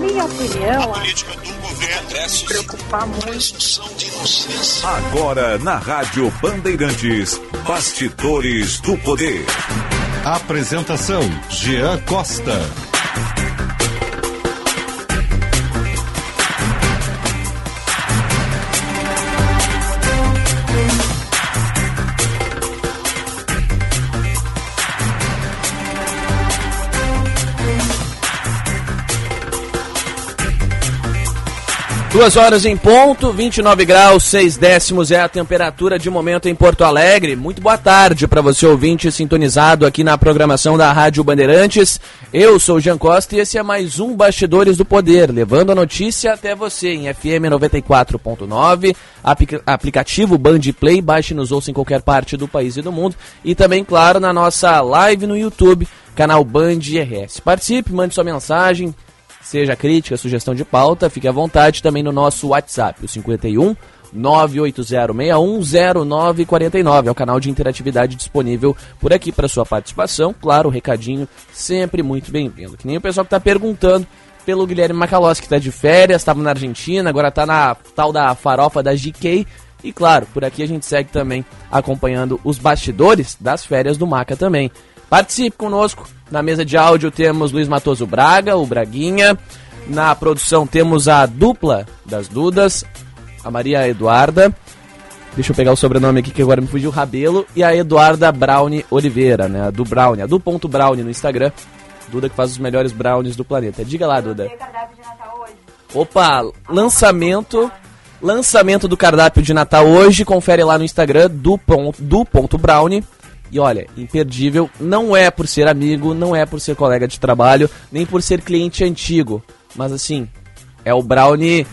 minha opinião, a política do governo se preocupar muito. Agora na Rádio Bandeirantes, Bastidores do Poder. Apresentação: Jean Costa. Duas horas em ponto, 29 graus, 6 décimos é a temperatura de momento em Porto Alegre. Muito boa tarde para você ouvinte sintonizado aqui na programação da Rádio Bandeirantes. Eu sou Jean Costa e esse é mais um Bastidores do Poder, levando a notícia até você em FM 94.9, aplicativo Band Play, baixe nos ouça em qualquer parte do país e do mundo e também, claro, na nossa live no YouTube, canal Band RS. Participe, mande sua mensagem, seja crítica, sugestão de pauta, fique à vontade também no nosso WhatsApp, o 51 980610949. É o canal de interatividade disponível por aqui para sua participação. Claro, o recadinho sempre muito bem-vindo. Que nem o pessoal que está perguntando pelo Guilherme Macalossi, que está de férias, estava na Argentina, agora está na tal da farofa da GK. E claro, por aqui a gente segue também acompanhando os bastidores das férias do Maca também. Participe conosco. Na mesa de áudio temos Luiz Matoso Braga, o Braguinha. Na produção temos a dupla das Dudas, a Maria Eduarda. Deixa eu pegar o sobrenome aqui que agora me fugiu, Rabelo. E a Eduarda Brownie Oliveira, né? A do Brownie, a do ponto Brownie no Instagram. Duda que faz os melhores brownies do planeta. Diga lá, Duda. Opa, lançamento lançamento do cardápio de Natal hoje. Confere lá no Instagram do ponto, do ponto Brownie. E olha, imperdível não é por ser amigo, não é por ser colega de trabalho, nem por ser cliente antigo. Mas assim, é o brownie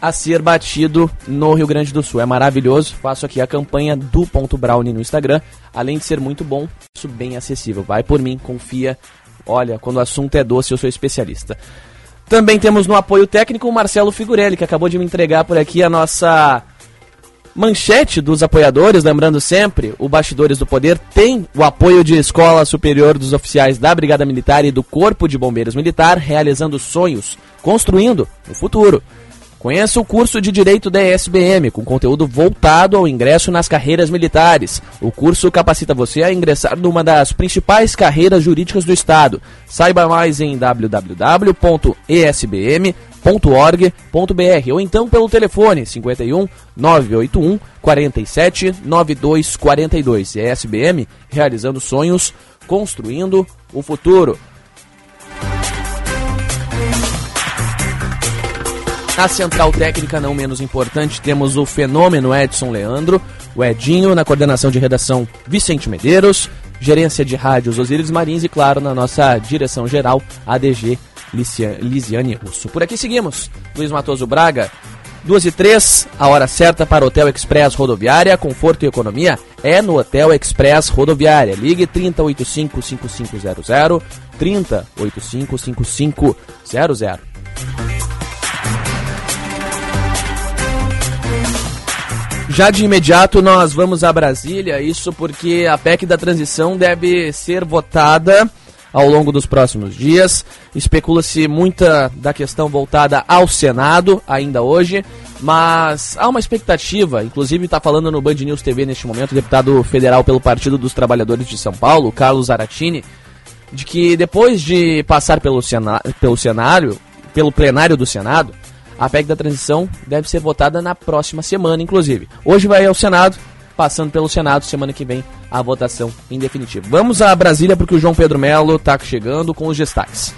a ser batido no Rio Grande do Sul. É maravilhoso. Faço aqui a campanha do ponto brownie no Instagram. Além de ser muito bom, isso bem acessível. Vai por mim, confia. Olha, quando o assunto é doce, eu sou especialista. Também temos no apoio técnico o Marcelo Figurelli, que acabou de me entregar por aqui a nossa manchete dos apoiadores, lembrando sempre, o Bastidores do Poder tem o apoio de Escola Superior dos Oficiais da Brigada Militar e do Corpo de Bombeiros Militar, realizando sonhos, construindo o futuro. Conheça o curso de Direito da ESBM, com conteúdo voltado ao ingresso nas carreiras militares. O curso capacita você a ingressar numa das principais carreiras jurídicas do Estado. Saiba mais em www.esbm.org.br ou então pelo telefone 51 981 47 9242. ESBM realizando sonhos, construindo o futuro. Na central técnica, não menos importante, temos o fenômeno Edson Leandro, o Edinho, na coordenação de redação Vicente Medeiros, gerência de rádios Osíris Marins e, claro, na nossa direção geral, ADG Lisiane Russo. Por aqui seguimos. Luiz Matoso Braga, 2 e 3, a hora certa para Hotel Express Rodoviária, conforto e economia é no Hotel Express Rodoviária. Ligue 3085-5500, 3085-5500. Já de imediato nós vamos a Brasília, isso porque a PEC da transição deve ser votada ao longo dos próximos dias. Especula-se muita da questão voltada ao Senado ainda hoje, mas há uma expectativa, inclusive está falando no Band News TV neste momento, o deputado federal pelo Partido dos Trabalhadores de São Paulo, Carlos Aratini, de que depois de passar pelo, pelo cenário, pelo plenário do Senado, a PEC da transição deve ser votada na próxima semana, inclusive. Hoje vai ao Senado, passando pelo Senado, semana que vem a votação em definitivo. Vamos a Brasília porque o João Pedro Melo está chegando com os destaques.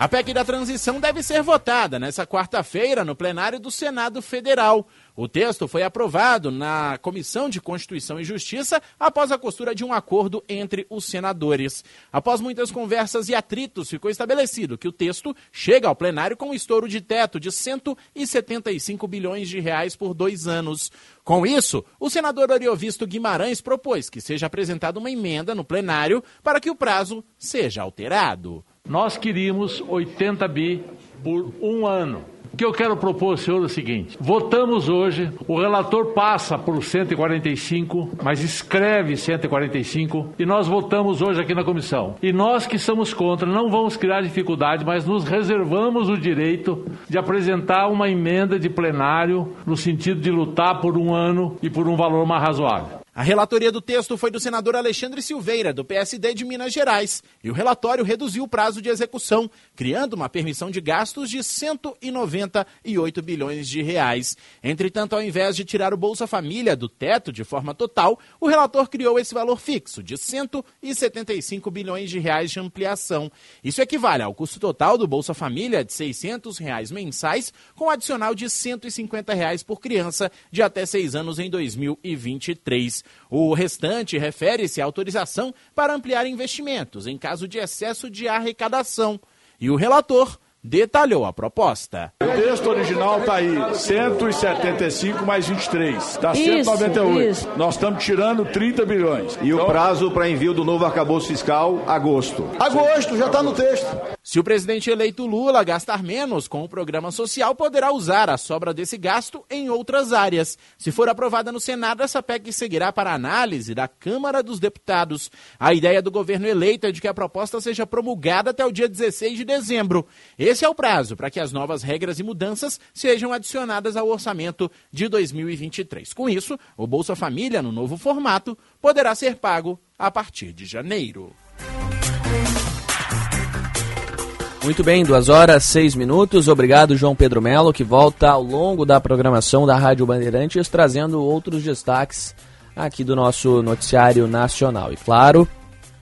A PEC da transição deve ser votada nesta quarta-feira no plenário do Senado Federal. O texto foi aprovado na Comissão de Constituição e Justiça após a costura de um acordo entre os senadores. Após muitas conversas e atritos, ficou estabelecido que o texto chega ao plenário com um estouro de teto de 175 bilhões de reais por dois anos. Com isso, o senador Oriovisto Guimarães propôs que seja apresentada uma emenda no plenário para que o prazo seja alterado. Nós queríamos 80 bi por um ano. que eu quero propor, senhor, é o seguinte: votamos hoje, o relator passa por 145, mas escreve 145, e nós votamos hoje aqui na comissão. E nós que somos contra, não vamos criar dificuldade, mas nos reservamos o direito de apresentar uma emenda de plenário no sentido de lutar por um ano e por um valor mais razoável. A relatoria do texto foi do senador Alexandre Silveira, do PSD de Minas Gerais, e o relatório reduziu o prazo de execução, criando uma permissão de gastos de 198 bilhões de reais. Entretanto, ao invés de tirar o Bolsa Família do teto de forma total, o relator criou esse valor fixo de 175 bilhões de reais de ampliação. Isso equivale ao custo total do Bolsa Família de 600 reais mensais, com adicional de 150 reais por criança de até seis anos em 2023. O restante refere-se à autorização para ampliar investimentos em caso de excesso de arrecadação. E o relator detalhou a proposta. O texto original está aí, 175 mais 23, dá 198. Isso. Nós estamos tirando 30 bilhões. E então... o prazo para envio do novo arcabouço fiscal, agosto. Agosto, já está no texto. Se o presidente eleito Lula gastar menos com o programa social, poderá usar a sobra desse gasto em outras áreas. Se for aprovada no Senado, essa PEC seguirá para análise da Câmara dos Deputados. A ideia do governo eleito é de que a proposta seja promulgada até o dia 16 de dezembro. Esse é o prazo para que as novas regras e mudanças sejam adicionadas ao orçamento de 2023. Com isso, o Bolsa Família, no novo formato, poderá ser pago a partir de janeiro. Muito bem, duas horas, seis minutos. Obrigado, João Pedro Melo, que volta ao longo da programação da Rádio Bandeirantes, trazendo outros destaques aqui do nosso noticiário nacional. E claro,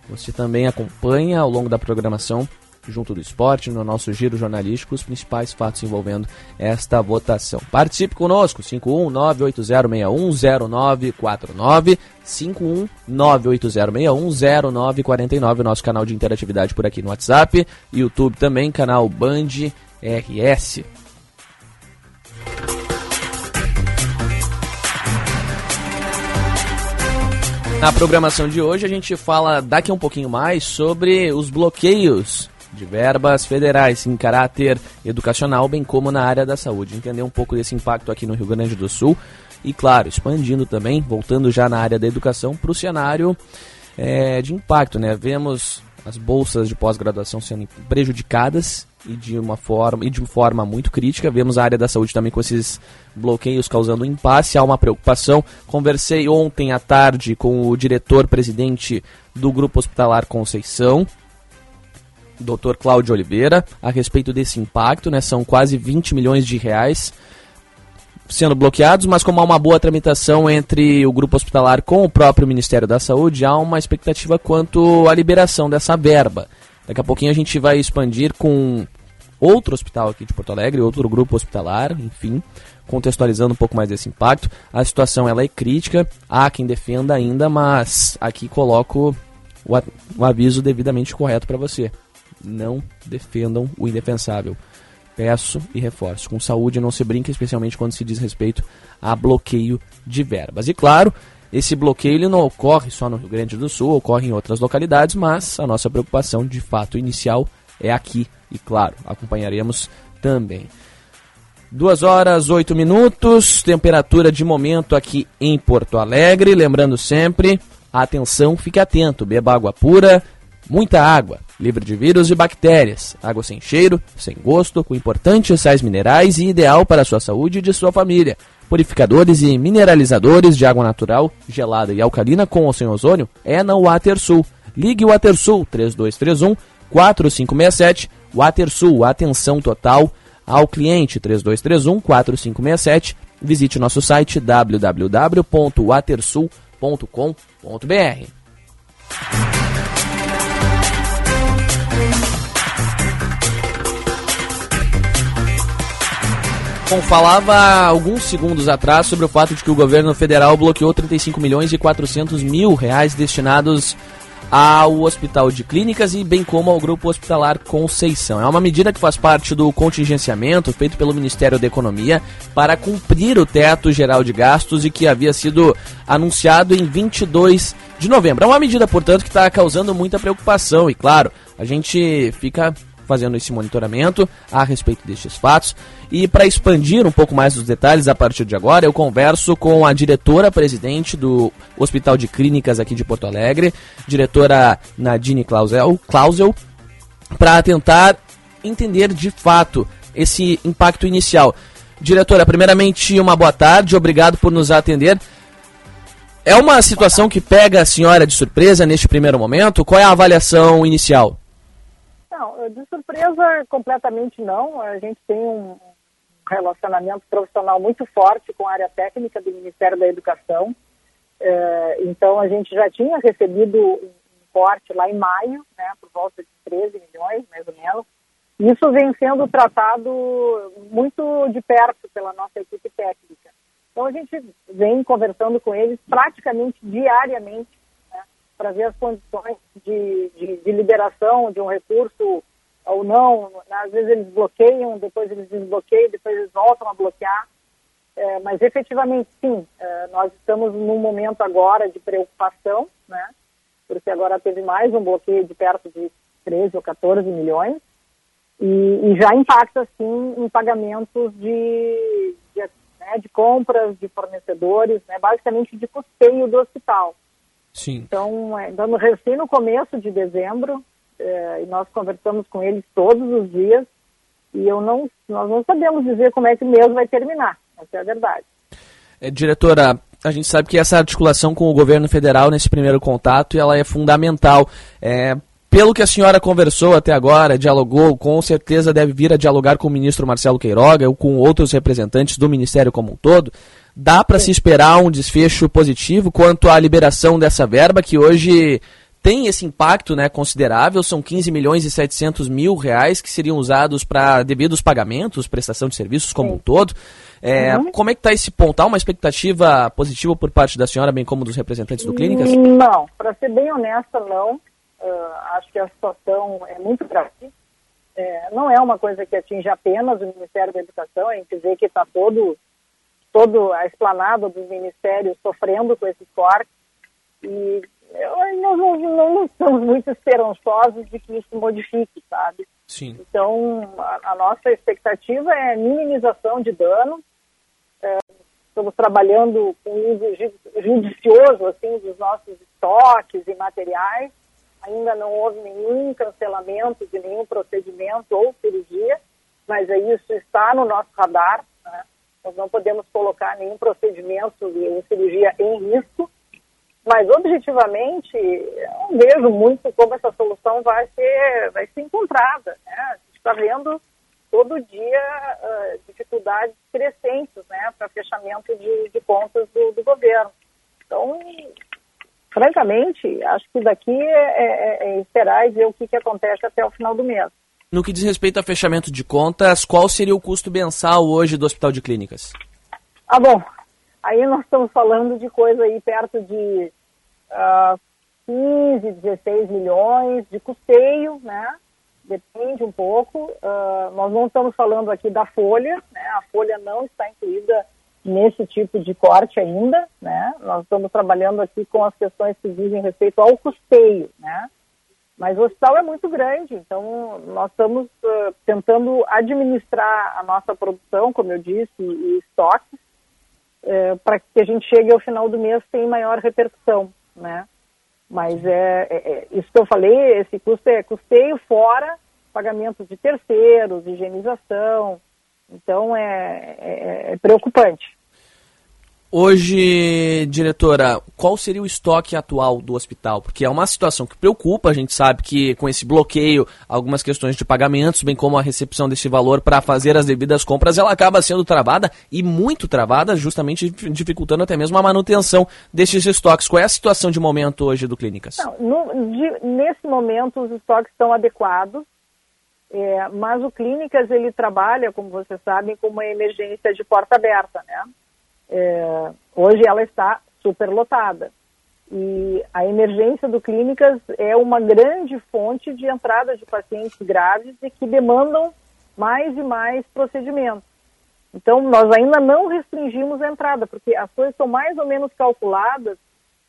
você também acompanha ao longo da programação junto do esporte, no nosso giro jornalístico, os principais fatos envolvendo esta votação. Participe conosco, 51980610949, 51980610949, nosso canal de interatividade por aqui no WhatsApp, YouTube também, canal Band RS. Na programação de hoje a gente fala daqui a um pouquinho mais sobre os bloqueios de verbas federais em caráter educacional, bem como na área da saúde. Entender um pouco desse impacto aqui no Rio Grande do Sul e, claro, expandindo também, voltando já na área da educação para o cenário é, de impacto. Né? Vemos as bolsas de pós-graduação sendo prejudicadas e de uma forma e de forma muito crítica. Vemos a área da saúde também com esses bloqueios causando impasse, há uma preocupação. Conversei ontem à tarde com o diretor-presidente do Grupo Hospitalar Conceição, Dr. Cláudio Oliveira a respeito desse impacto, né? São quase 20 milhões de reais sendo bloqueados, mas como há uma boa tramitação entre o grupo hospitalar com o próprio Ministério da Saúde, há uma expectativa quanto à liberação dessa verba. Daqui a pouquinho a gente vai expandir com outro hospital aqui de Porto Alegre, outro grupo hospitalar, enfim, contextualizando um pouco mais desse impacto. A situação ela é crítica, há quem defenda ainda, mas aqui coloco o aviso devidamente correto para você não defendam o indefensável. Peço e reforço. Com saúde não se brinca, especialmente quando se diz respeito a bloqueio de verbas. E claro, esse bloqueio ele não ocorre só no Rio Grande do Sul, ocorre em outras localidades, mas a nossa preocupação de fato inicial é aqui. E claro, acompanharemos também. Duas horas, oito minutos, temperatura de momento aqui em Porto Alegre. Lembrando sempre, atenção, fique atento, beba água pura, muita água livre de vírus e bactérias, água sem cheiro, sem gosto, com importantes sais minerais e ideal para a sua saúde e de sua família. Purificadores e mineralizadores de água natural, gelada e alcalina com ou sem ozônio é na WaterSul. Ligue o WaterSul 3231 4567. WaterSul, atenção total ao cliente 3231 4567. Visite nosso site www.watersul.com.br. Bom, falava alguns segundos atrás sobre o fato de que o governo federal bloqueou 35 milhões e 400 mil reais destinados ao Hospital de Clínicas e bem como ao Grupo Hospitalar Conceição. É uma medida que faz parte do contingenciamento feito pelo Ministério da Economia para cumprir o teto geral de gastos e que havia sido anunciado em 22 de novembro. É uma medida, portanto, que está causando muita preocupação e, claro, a gente fica fazendo esse monitoramento a respeito destes fatos. E para expandir um pouco mais os detalhes a partir de agora, eu converso com a diretora-presidente do Hospital de Clínicas aqui de Porto Alegre, diretora Nadine Clausel, Clausel para tentar entender de fato esse impacto inicial. Diretora, primeiramente, uma boa tarde, obrigado por nos atender. É uma situação que pega a senhora de surpresa neste primeiro momento? Qual é a avaliação inicial? Não, de surpresa completamente não. A gente tem um relacionamento profissional muito forte com a área técnica do Ministério da Educação. É, então a gente já tinha recebido um corte lá em maio, né, por volta de 13 milhões, mais ou menos, isso vem sendo tratado muito de perto pela nossa equipe técnica. Então a gente vem conversando com eles praticamente diariamente para ver as condições de, de, de, liberação de um recurso ou não. Às vezes eles bloqueiam, depois eles desbloqueiam, depois eles voltam a bloquear. É, mas efetivamente sim, é, nós estamos num momento agora de preocupação, né? Porque agora teve mais um bloqueio de perto de 13 ou 14 milhões e, e já impacta, sim, em pagamentos de, de, né, de compras de fornecedores, né, basicamente de custeio do hospital. Sim. Então, é, estamos recém no começo de dezembro, é, e nós conversamos com eles todos os dias, e eu não, nós não sabemos dizer como é que o mês vai terminar, essa é a verdade. É, diretora, a gente sabe que essa articulação com o governo federal nesse primeiro contato ela é fundamental. É, pelo que a senhora conversou até agora, dialogou, com certeza deve vir a dialogar com o ministro Marcelo Queiroga ou com outros representantes do Ministério como um todo. Dá para se esperar um desfecho positivo quanto à liberação dessa verba que hoje tem esse impacto né, considerável, são 15 milhões e 700 mil reais que seriam usados para devidos pagamentos, prestação de serviços como Sim. um todo. É, uhum. Como é que está esse ponto? Há uma expectativa positiva por parte da senhora, bem como dos representantes do Clínicas? Não, para ser bem honesta, não. Uh, acho que a situação é muito grave. É, não é uma coisa que atinge apenas o Ministério da Educação, a gente vê que está todo, todo a esplanada dos ministérios sofrendo com esses cortes e nós não, não, estamos muito esperançosos de que isso modifique, sabe? Sim. Então, a, a nossa expectativa é minimização de dano. É, estamos trabalhando com uso judicioso assim, dos nossos estoques e materiais ainda não houve nenhum cancelamento de nenhum procedimento ou cirurgia, mas isso está no nosso radar. Nós não podemos colocar nenhum procedimento ou cirurgia em risco, mas objetivamente eu vejo muito como essa solução vai ser, vai ser encontrada. Né? A gente está vendo todo dia uh, dificuldades crescentes né, para fechamento de, de contas do, do governo. Então, francamente, acho que daqui é, é, é esperar e ver o que, que acontece até o final do mês. No que diz respeito a fechamento de contas, qual seria o custo mensal hoje do Hospital de Clínicas? Ah, bom, aí nós estamos falando de coisa aí perto de uh, 15, 16 milhões de custeio, né? Depende um pouco. Uh, nós não estamos falando aqui da folha, né? A folha não está incluída nesse tipo de corte ainda, né? Nós estamos trabalhando aqui com as questões que dizem respeito ao custeio, né? Mas o hospital é muito grande, então nós estamos uh, tentando administrar a nossa produção, como eu disse, e estoques, uh, para que a gente chegue ao final do mês sem maior repercussão, né? Mas é, é, é, isso que eu falei, esse custo é custeio fora pagamento de terceiros, higienização, então é, é, é preocupante. Hoje, diretora, qual seria o estoque atual do hospital? Porque é uma situação que preocupa, a gente sabe que com esse bloqueio, algumas questões de pagamentos, bem como a recepção desse valor para fazer as devidas compras, ela acaba sendo travada e muito travada, justamente dificultando até mesmo a manutenção desses estoques. Qual é a situação de momento hoje do Clínicas? Não, no, de, nesse momento, os estoques estão adequados, é, mas o Clínicas ele trabalha, como vocês sabem, com uma emergência de porta aberta, né? É, hoje ela está superlotada. E a emergência do clínicas é uma grande fonte de entrada de pacientes graves e que demandam mais e mais procedimentos. Então, nós ainda não restringimos a entrada, porque as coisas são mais ou menos calculadas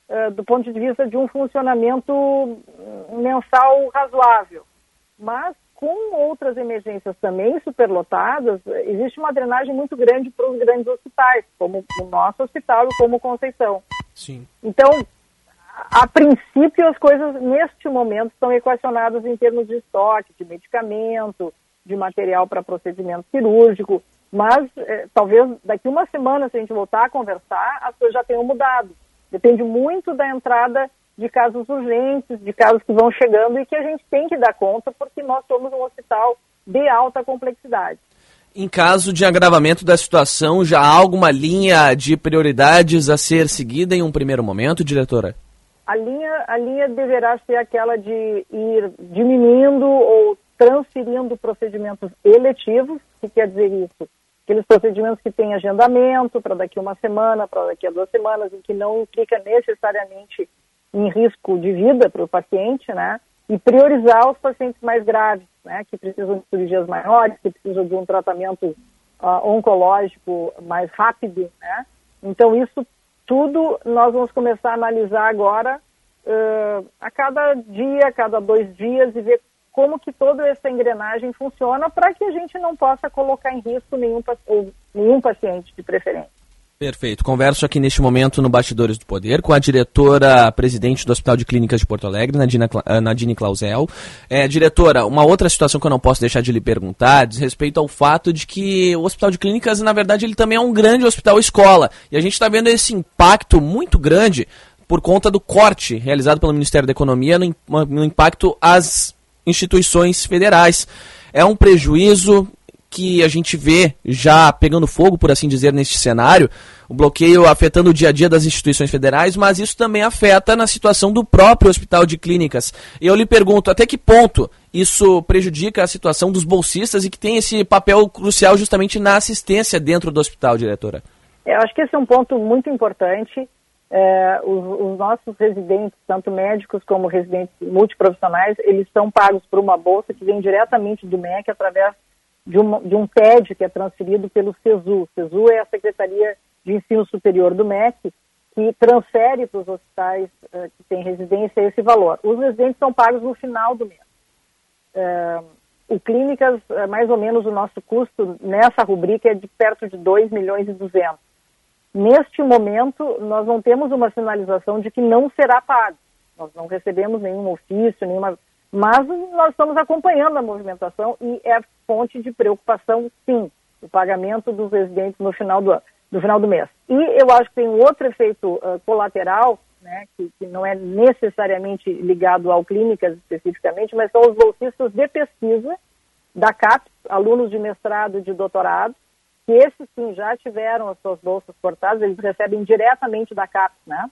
uh, do ponto de vista de um funcionamento mensal razoável. Mas com outras emergências também superlotadas, existe uma drenagem muito grande para os grandes hospitais, como o nosso hospital e como Conceição. Sim. Então, a princípio, as coisas neste momento estão equacionadas em termos de estoque, de medicamento, de material para procedimento cirúrgico, mas eh, talvez daqui uma semana, se a gente voltar a conversar, as coisas já tenham mudado. Depende muito da entrada de casos urgentes, de casos que vão chegando e que a gente tem que dar conta porque nós somos um hospital de alta complexidade. Em caso de agravamento da situação, já há alguma linha de prioridades a ser seguida em um primeiro momento, diretora? A linha, a linha deverá ser aquela de ir diminuindo ou transferindo procedimentos eletivos, que quer dizer isso? Aqueles procedimentos que têm agendamento para daqui uma semana, para daqui a duas semanas, e que não implica necessariamente em risco de vida para o paciente, né? E priorizar os pacientes mais graves, né? Que precisam de cirurgias maiores, que precisam de um tratamento uh, oncológico mais rápido, né? Então, isso tudo nós vamos começar a analisar agora uh, a cada dia, a cada dois dias e ver como que toda essa engrenagem funciona para que a gente não possa colocar em risco nenhum, nenhum paciente de preferência. Perfeito. Converso aqui neste momento no Bastidores do Poder com a diretora presidente do Hospital de Clínicas de Porto Alegre, Nadine, eh, Nadine Clausel. É, diretora, uma outra situação que eu não posso deixar de lhe perguntar diz respeito ao fato de que o Hospital de Clínicas, na verdade, ele também é um grande hospital escola. E a gente está vendo esse impacto muito grande por conta do corte realizado pelo Ministério da Economia no, no impacto às instituições federais. É um prejuízo que a gente vê já pegando fogo, por assim dizer, neste cenário, o bloqueio afetando o dia a dia das instituições federais, mas isso também afeta na situação do próprio hospital de clínicas. Eu lhe pergunto, até que ponto isso prejudica a situação dos bolsistas e que tem esse papel crucial justamente na assistência dentro do hospital, diretora? Eu acho que esse é um ponto muito importante. É, os, os, nossos residentes, tanto médicos como residentes multiprofissionais, eles são pagos por uma bolsa que vem diretamente do MEC através de, uma, de um TED que é transferido pelo CESU. CESU é a Secretaria de Ensino Superior do MEC, que transfere para os hospitais uh, que têm residência esse valor. Os residentes são pagos no final do mês. Uh, o Clínicas, uh, mais ou menos o nosso custo nessa rubrica é de perto de 2 milhões e 200. Neste momento, nós não temos uma sinalização de que não será pago. Nós não recebemos nenhum ofício, nenhuma mas nós estamos acompanhando a movimentação e é fonte de preocupação, sim, o pagamento dos residentes no final do, do final do mês. E eu acho que tem um outro efeito uh, colateral, né, que, que, não é necessariamente ligado ao clínicas especificamente, mas são os bolsistas de pesquisa da CAPES, alunos de mestrado e de doutorado, que esses sim já tiveram as suas bolsas cortadas, eles recebem diretamente da CAPES, né?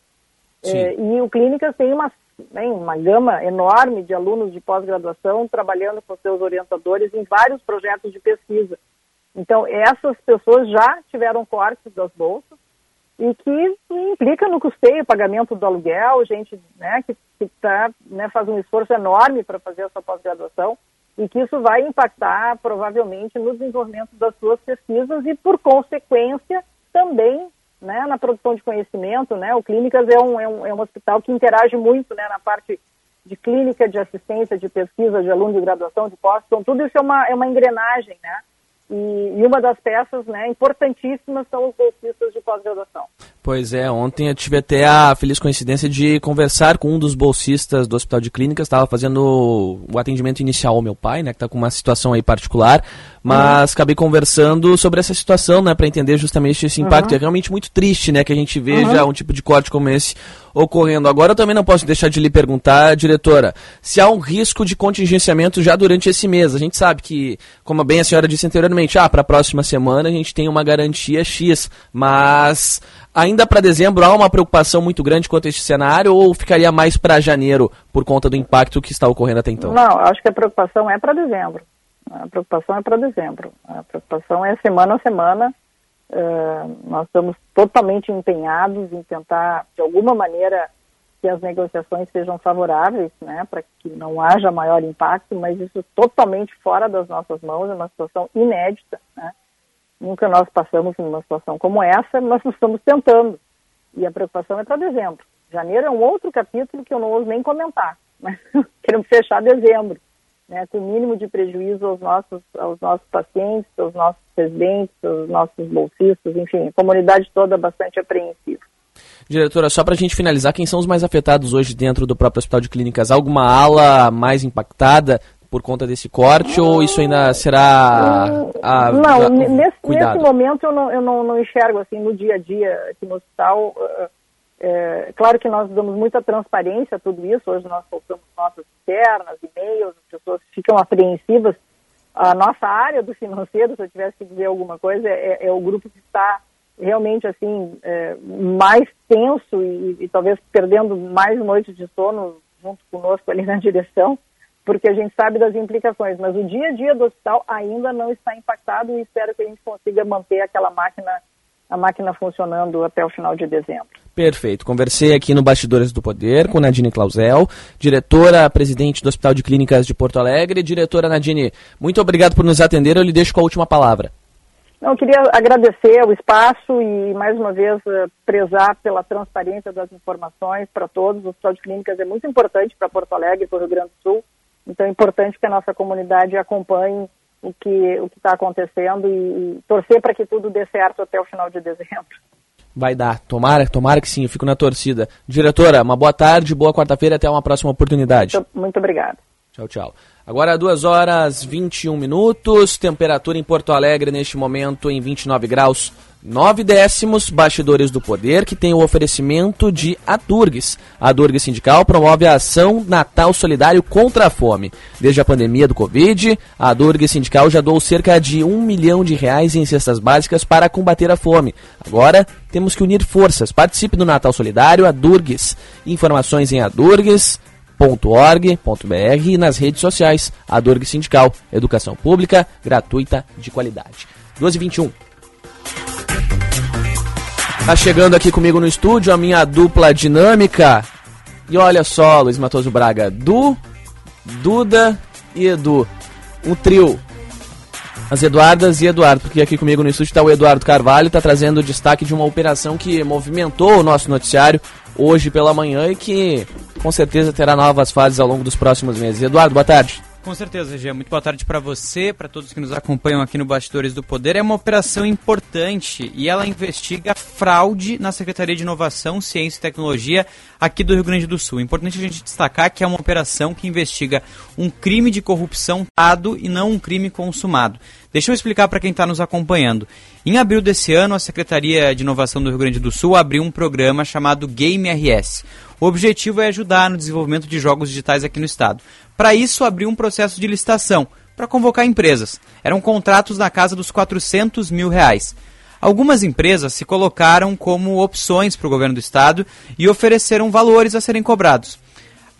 É, e o Clínicas tem uma né, uma gama enorme de alunos de pós-graduação trabalhando com seus orientadores em vários projetos de pesquisa. Então, essas pessoas já tiveram cortes das bolsas e que implica no custeio, pagamento do aluguel, gente né, que, que tá, né, faz um esforço enorme para fazer essa pós-graduação e que isso vai impactar provavelmente no desenvolvimento das suas pesquisas e, por consequência, também né, na produção de conhecimento, né, o Clínicas é um, é um, é um hospital que interage muito, né, na parte de clínica, de assistência, de pesquisa, de aluno de graduação, de pós, então tudo isso é uma, é uma engrenagem, né, e, e, uma das peças né, importantíssimas são os bolsistas de pós-graduação. Pois é, ontem eu tive até a feliz coincidência de conversar com um dos bolsistas do Hospital de Clínicas, estava fazendo o atendimento inicial ao meu pai, né, que está com uma situação aí particular, mas uhum. acabei conversando sobre essa situação, né, para entender justamente esse impacto. Uhum. É realmente muito triste, né, que a gente veja uhum. um tipo de corte como esse ocorrendo. Agora eu também não posso deixar de lhe perguntar, diretora, se há um risco de contingenciamento já durante esse mês. A gente sabe que, como bem a senhora disse anteriormente, ah, para a próxima semana a gente tem uma garantia X, mas ainda para dezembro há uma preocupação muito grande quanto a este cenário ou ficaria mais para janeiro por conta do impacto que está ocorrendo até então? Não, acho que a preocupação é para dezembro. A preocupação é para dezembro. A preocupação é semana a semana Uh, nós estamos totalmente empenhados em tentar, de alguma maneira, que as negociações sejam favoráveis, né, para que não haja maior impacto, mas isso totalmente fora das nossas mãos, é uma situação inédita, né? Nunca nós passamos numa situação como essa, nós estamos tentando. E a preocupação é para dezembro. Janeiro é um outro capítulo que eu não ouso nem comentar, mas queremos fechar dezembro. Né, com o mínimo de prejuízo aos nossos, aos nossos pacientes, aos nossos residentes, aos nossos bolsistas, enfim, a comunidade toda bastante apreensiva. Diretora, só para a gente finalizar, quem são os mais afetados hoje dentro do próprio Hospital de Clínicas? Alguma ala mais impactada por conta desse corte ou isso ainda será a, não a, nesse, nesse, momento eu, não, eu não, não, enxergo assim no dia a dia aqui no hospital uh, é, claro que nós damos muita transparência a tudo isso. Hoje nós soltamos notas internas e-mails as pessoas ficam apreensivas. A nossa área do financeiro se eu tivesse que dizer alguma coisa é, é o grupo que está realmente assim é, mais tenso e, e talvez perdendo mais noites de sono junto conosco ali na direção porque a gente sabe das implicações, mas o dia a dia do hospital ainda não está impactado e espero que a gente consiga manter aquela máquina, a máquina funcionando até o final de dezembro. Perfeito. Conversei aqui no Bastidores do Poder com Nadine Clausel, diretora presidente do Hospital de Clínicas de Porto Alegre. Diretora Nadine, muito obrigado por nos atender. Eu lhe deixo com a última palavra. Não, eu queria agradecer o espaço e, mais uma vez, eh, prezar pela transparência das informações para todos. O Hospital de Clínicas é muito importante para Porto Alegre e para o Rio Grande do Sul. Então é importante que a nossa comunidade acompanhe o que o está acontecendo e, e torcer para que tudo dê certo até o final de dezembro. Vai dar, tomara, tomara que sim, eu fico na torcida. Diretora, uma boa tarde, boa quarta-feira, até uma próxima oportunidade. Muito, muito obrigada. Tchau, tchau. Agora 2 horas 21 minutos, temperatura em Porto Alegre neste momento em 29 graus. 9 décimos, bastidores do poder, que tem o oferecimento de Adurgues. A Adurgues Sindical promove a ação Natal Solidário contra a Fome. Desde a pandemia do Covid, a Adurgues Sindical já doou cerca de um milhão de reais em cestas básicas para combater a fome. Agora, temos que unir forças. Participe do Natal Solidário Adurgues. Informações em adurgues.org.br e nas redes sociais. Adurgues Sindical, educação pública, gratuita, de qualidade. 12h21. Tá chegando aqui comigo no estúdio a minha dupla dinâmica. E olha só, Luiz Matoso Braga, Du, Duda e Edu. Um trio. As Eduardas e Eduardo, porque aqui comigo no estúdio está o Eduardo Carvalho, está trazendo o destaque de uma operação que movimentou o nosso noticiário hoje pela manhã e que com certeza terá novas fases ao longo dos próximos meses. Eduardo, boa tarde. Com certeza, Gê. Muito boa tarde para você, para todos que nos acompanham aqui no Bastidores do Poder. É uma operação importante e ela investiga fraude na Secretaria de Inovação, Ciência e Tecnologia aqui do Rio Grande do Sul. Importante a gente destacar que é uma operação que investiga um crime de corrupção dado e não um crime consumado. Deixa eu explicar para quem está nos acompanhando. Em abril desse ano, a Secretaria de Inovação do Rio Grande do Sul abriu um programa chamado Game RS. O objetivo é ajudar no desenvolvimento de jogos digitais aqui no estado. Para isso, abriu um processo de licitação para convocar empresas. Eram contratos na casa dos 400 mil reais. Algumas empresas se colocaram como opções para o governo do estado e ofereceram valores a serem cobrados.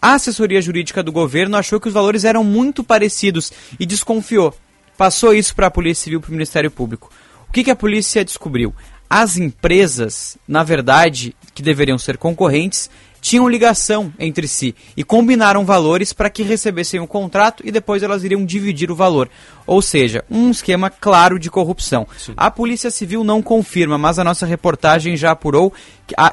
A assessoria jurídica do governo achou que os valores eram muito parecidos e desconfiou. Passou isso para a Polícia Civil e para o Ministério Público. O que, que a polícia descobriu? As empresas, na verdade, que deveriam ser concorrentes, tinham ligação entre si e combinaram valores para que recebessem o contrato e depois elas iriam dividir o valor. Ou seja, um esquema claro de corrupção. Sim. A Polícia Civil não confirma, mas a nossa reportagem já apurou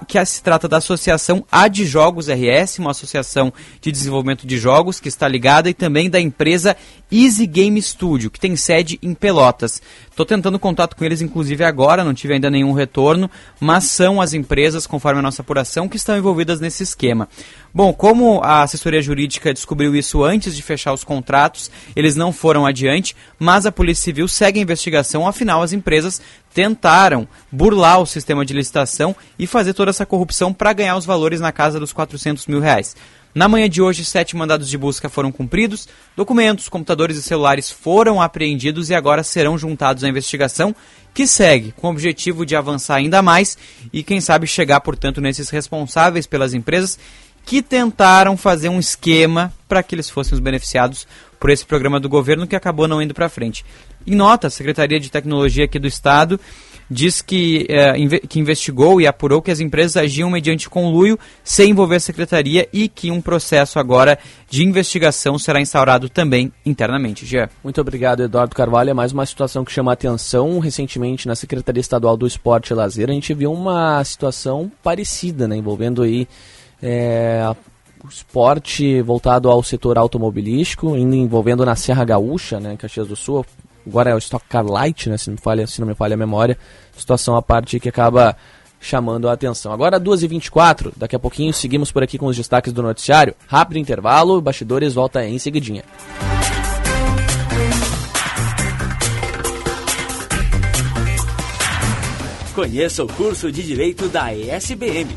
que, se trata da Associação A de Jogos RS, uma associação de desenvolvimento de jogos que está ligada, e também da empresa Easy Game Studio, que tem sede em Pelotas. Estou tentando contato com eles, inclusive agora, não tive ainda nenhum retorno, mas são as empresas, conforme a nossa apuração, que estão envolvidas nesse esquema. Bom, como a assessoria jurídica descobriu isso antes de fechar os contratos, eles não foram adiante, mas a Polícia Civil segue a investigação, afinal as empresas tentaram burlar o sistema de licitação e fazer toda essa corrupção para ganhar os valores na casa dos 400 mil reais. Na manhã de hoje, sete mandados de busca foram cumpridos, documentos, computadores e celulares foram apreendidos e agora serão juntados à investigação, que segue com o objetivo de avançar ainda mais e, quem sabe, chegar, portanto, nesses responsáveis pelas empresas que tentaram fazer um esquema para que eles fossem os beneficiados por esse programa do governo que acabou não indo para frente. Em nota, a Secretaria de Tecnologia aqui do Estado diz que, é, que investigou e apurou que as empresas agiam mediante conluio sem envolver a secretaria e que um processo agora de investigação será instaurado também internamente. Jean. Muito obrigado, Eduardo Carvalho. É mais uma situação que chama a atenção. Recentemente, na Secretaria Estadual do Esporte e Lazer, a gente viu uma situação parecida, né, envolvendo aí é, esporte voltado ao setor automobilístico, ainda envolvendo na Serra Gaúcha, né, em Caxias do Sul. Agora é o Stock Car Light, né, se, não me falha, se não me falha a memória. Situação à parte que acaba chamando a atenção. Agora 2h24, daqui a pouquinho seguimos por aqui com os destaques do noticiário. Rápido intervalo, bastidores volta em seguidinha. Conheça o curso de Direito da ESBM,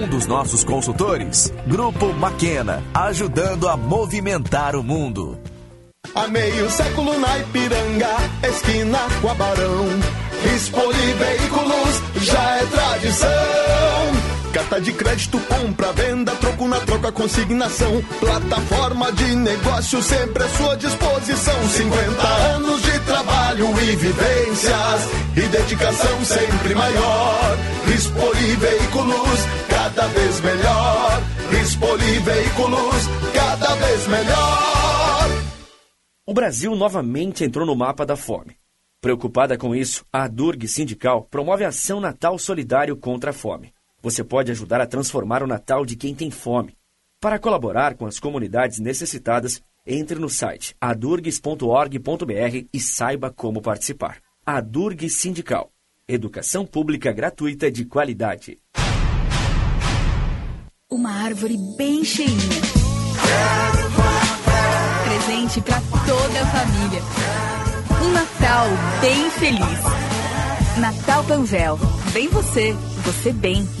dos nossos consultores. Grupo Maquena, ajudando a movimentar o mundo. Há meio século na Ipiranga, esquina com a Barão. Expoli Veículos já é tradição. Carta de crédito, compra, venda, troco na troca, consignação. Plataforma de negócio sempre à sua disposição. 50 anos de trabalho e vivências. E dedicação sempre maior. Expoli Veículos, cada vez melhor. Expoli Veículos, cada vez melhor. O Brasil novamente entrou no mapa da fome. Preocupada com isso, a Durg Sindical promove a ação Natal Solidário contra a Fome. Você pode ajudar a transformar o Natal de quem tem fome. Para colaborar com as comunidades necessitadas, entre no site adurgs.org.br e saiba como participar. Adurg Sindical. Educação pública gratuita de qualidade. Uma árvore bem cheinha. Presente para toda a família. Um Natal bem feliz. Natal Panvel. Bem você, você bem.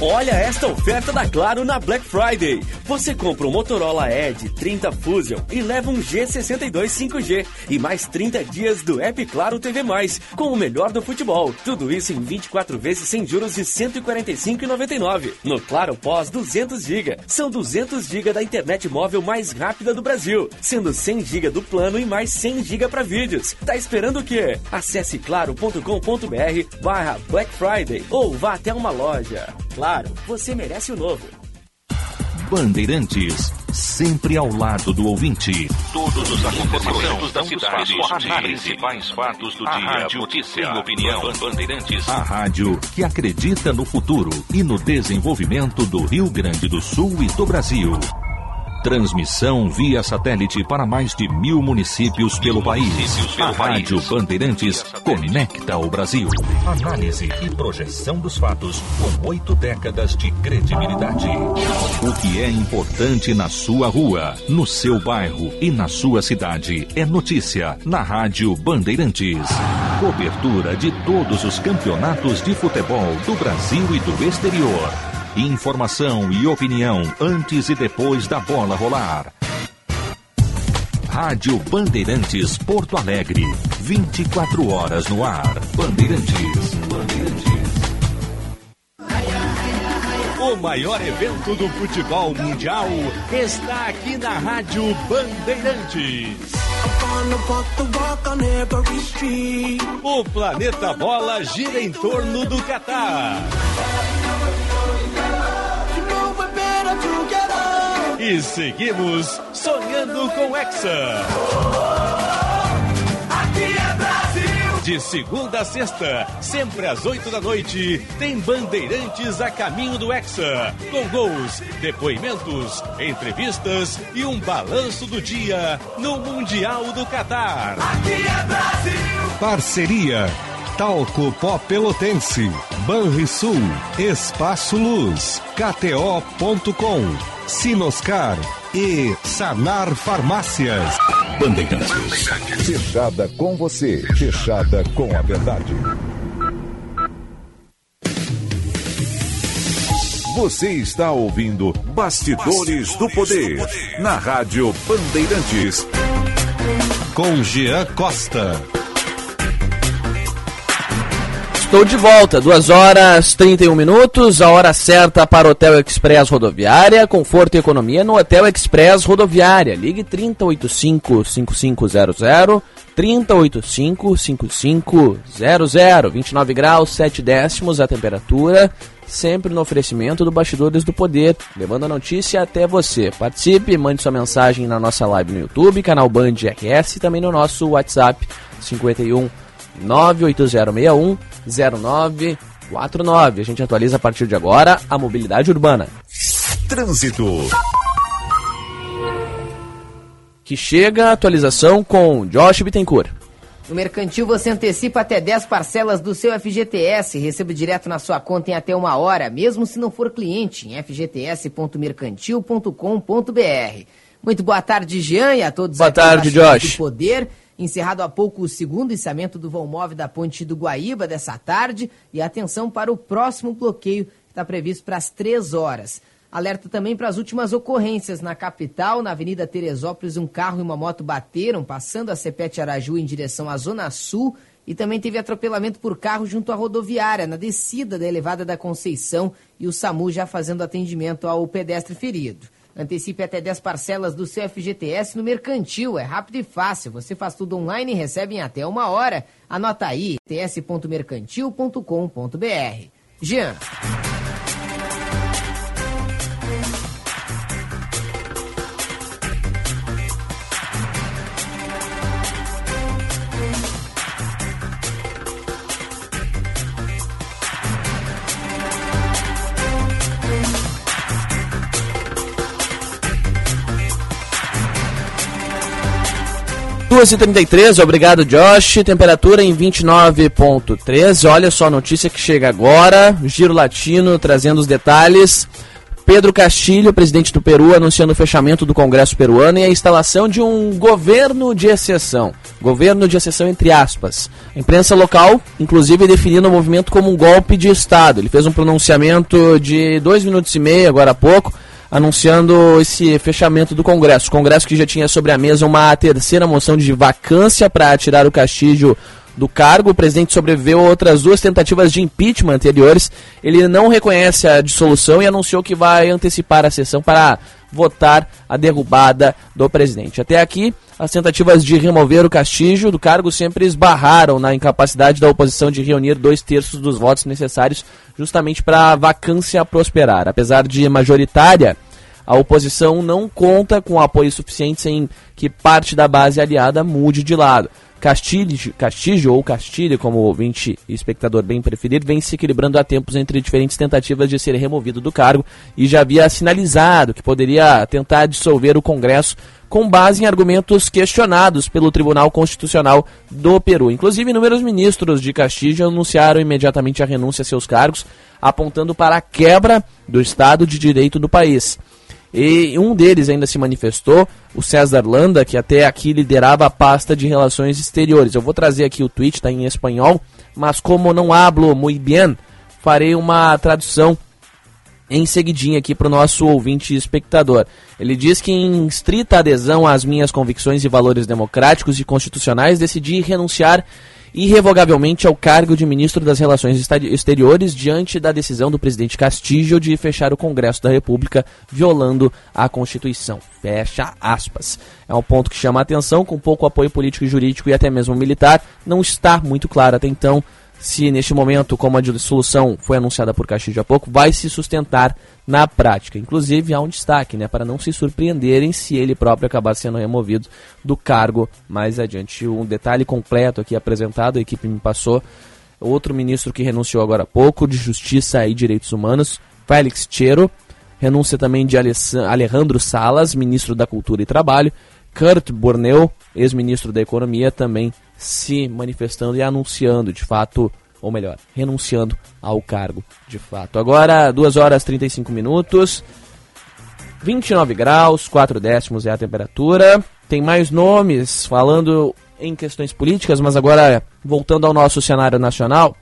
Olha esta oferta da Claro na Black Friday. Você compra um Motorola Edge 30 Fusion e leva um G62 5G e mais 30 dias do App Claro TV+, com o melhor do futebol. Tudo isso em 24 vezes sem juros de R$ 145,99. No Claro Pós 200 GB. São 200 GB da internet móvel mais rápida do Brasil, sendo 100 GB do plano e mais 100 GB para vídeos. Tá esperando o quê? Acesse claro.com.br barra Black Friday ou vá até uma loja. Claro, você merece o novo. Bandeirantes, sempre ao lado do ouvinte. Todos os acontecimentos da cidade, os principais fatos do a dia, rádio notícia, opinião. Bandeirantes. A rádio que acredita no futuro e no desenvolvimento do Rio Grande do Sul e do Brasil. Transmissão via satélite para mais de mil municípios pelo país. A Rádio Bandeirantes conecta o Brasil. Análise e projeção dos fatos com oito décadas de credibilidade. O que é importante na sua rua, no seu bairro e na sua cidade é notícia na Rádio Bandeirantes. Cobertura de todos os campeonatos de futebol do Brasil e do exterior. Informação e opinião antes e depois da bola rolar. Rádio Bandeirantes Porto Alegre. 24 horas no ar. Bandeirantes. Bandeirantes. O maior evento do futebol mundial está aqui na Rádio Bandeirantes. O planeta bola gira em torno do Catar. E seguimos sonhando com Hexa. Aqui é Brasil! De segunda a sexta, sempre às oito da noite, tem Bandeirantes a caminho do Hexa. Com gols, depoimentos, entrevistas e um balanço do dia no Mundial do Catar. Aqui é Brasil! Parceria Talco Pó Pelotense, Banrisul, Espaço Luz, KTO.com, Sinoscar e Sanar Farmácias. Bandeirantes. Fechada com você, fechada com a verdade. Você está ouvindo Bastidores, Bastidores do, poder, do Poder na Rádio Bandeirantes. Com Jean Costa. Estou de volta, 2 horas 31 minutos, a hora certa para o Hotel Express Rodoviária, conforto e economia no Hotel Express Rodoviária. Ligue 3085-5500, 3085-5500, 29 graus 7 décimos a temperatura, sempre no oferecimento do Bastidores do Poder, levando a notícia até você. Participe, mande sua mensagem na nossa live no YouTube, canal Band RS e também no nosso WhatsApp 51 98061 0949. A gente atualiza a partir de agora a mobilidade urbana. Trânsito. Que chega a atualização com Josh Bittencourt. No Mercantil você antecipa até 10 parcelas do seu FGTS, recebe direto na sua conta em até uma hora, mesmo se não for cliente, em fgts.mercantil.com.br. Muito boa tarde, Jean, e a todos boa tarde, Josh. do Poder. Encerrado há pouco o segundo içamento do vão móvel da ponte do Guaíba dessa tarde e atenção para o próximo bloqueio que está previsto para as três horas. Alerta também para as últimas ocorrências na capital, na Avenida Teresópolis, um carro e uma moto bateram, passando a Cepete Araju em direção à Zona Sul, e também teve atropelamento por carro junto à rodoviária, na descida da elevada da Conceição, e o SAMU já fazendo atendimento ao pedestre ferido. Antecipe até 10 parcelas do seu FGTS no Mercantil. É rápido e fácil. Você faz tudo online e recebe em até uma hora. Anota aí, ts.mercantil.com.br. Jean. 2h33, obrigado Josh. Temperatura em 29.13. Olha só a notícia que chega agora. Giro Latino trazendo os detalhes. Pedro Castilho, presidente do Peru, anunciando o fechamento do Congresso peruano e a instalação de um governo de exceção. Governo de exceção entre aspas. A imprensa local, inclusive, definindo o movimento como um golpe de Estado. Ele fez um pronunciamento de dois minutos e meio agora há pouco anunciando esse fechamento do Congresso. O Congresso que já tinha sobre a mesa uma terceira moção de vacância para tirar o Castilho do cargo. O presidente sobreviveu a outras duas tentativas de impeachment anteriores. Ele não reconhece a dissolução e anunciou que vai antecipar a sessão para votar a derrubada do presidente. Até aqui, as tentativas de remover o Castilho do cargo sempre esbarraram na incapacidade da oposição de reunir dois terços dos votos necessários justamente para a vacância prosperar. Apesar de majoritária, a oposição não conta com apoio suficiente sem que parte da base aliada mude de lado. Castilho, Castilho ou Castilho, como o ouvinte e espectador bem preferido, vem se equilibrando há tempos entre diferentes tentativas de ser removido do cargo e já havia sinalizado que poderia tentar dissolver o Congresso com base em argumentos questionados pelo Tribunal Constitucional do Peru. Inclusive, inúmeros ministros de Castilho anunciaram imediatamente a renúncia a seus cargos, apontando para a quebra do Estado de Direito do país. E um deles ainda se manifestou, o César Landa, que até aqui liderava a pasta de relações exteriores. Eu vou trazer aqui o tweet, está em espanhol, mas como não hablo muy bien, farei uma tradução em seguidinha aqui para o nosso ouvinte e espectador. Ele diz que em estrita adesão às minhas convicções e valores democráticos e constitucionais, decidi renunciar irrevogavelmente ao cargo de ministro das Relações Exteriores diante da decisão do presidente Castillo de fechar o Congresso da República, violando a Constituição. Fecha aspas. É um ponto que chama a atenção, com pouco apoio político e jurídico e até mesmo militar, não está muito claro até então se neste momento, como a dissolução foi anunciada por Castilho há pouco, vai se sustentar na prática. Inclusive, há um destaque, né, para não se surpreenderem se ele próprio acabar sendo removido do cargo mais adiante. Um detalhe completo aqui apresentado, a equipe me passou. Outro ministro que renunciou agora há pouco, de Justiça e Direitos Humanos, Félix Chero. Renúncia também de Alejandro Salas, ministro da Cultura e Trabalho. Kurt Borneu, ex-ministro da Economia, também se manifestando e anunciando de fato, ou melhor, renunciando ao cargo de fato. Agora, 2 horas e 35 minutos, 29 graus, 4 décimos é a temperatura. Tem mais nomes falando em questões políticas, mas agora voltando ao nosso cenário nacional.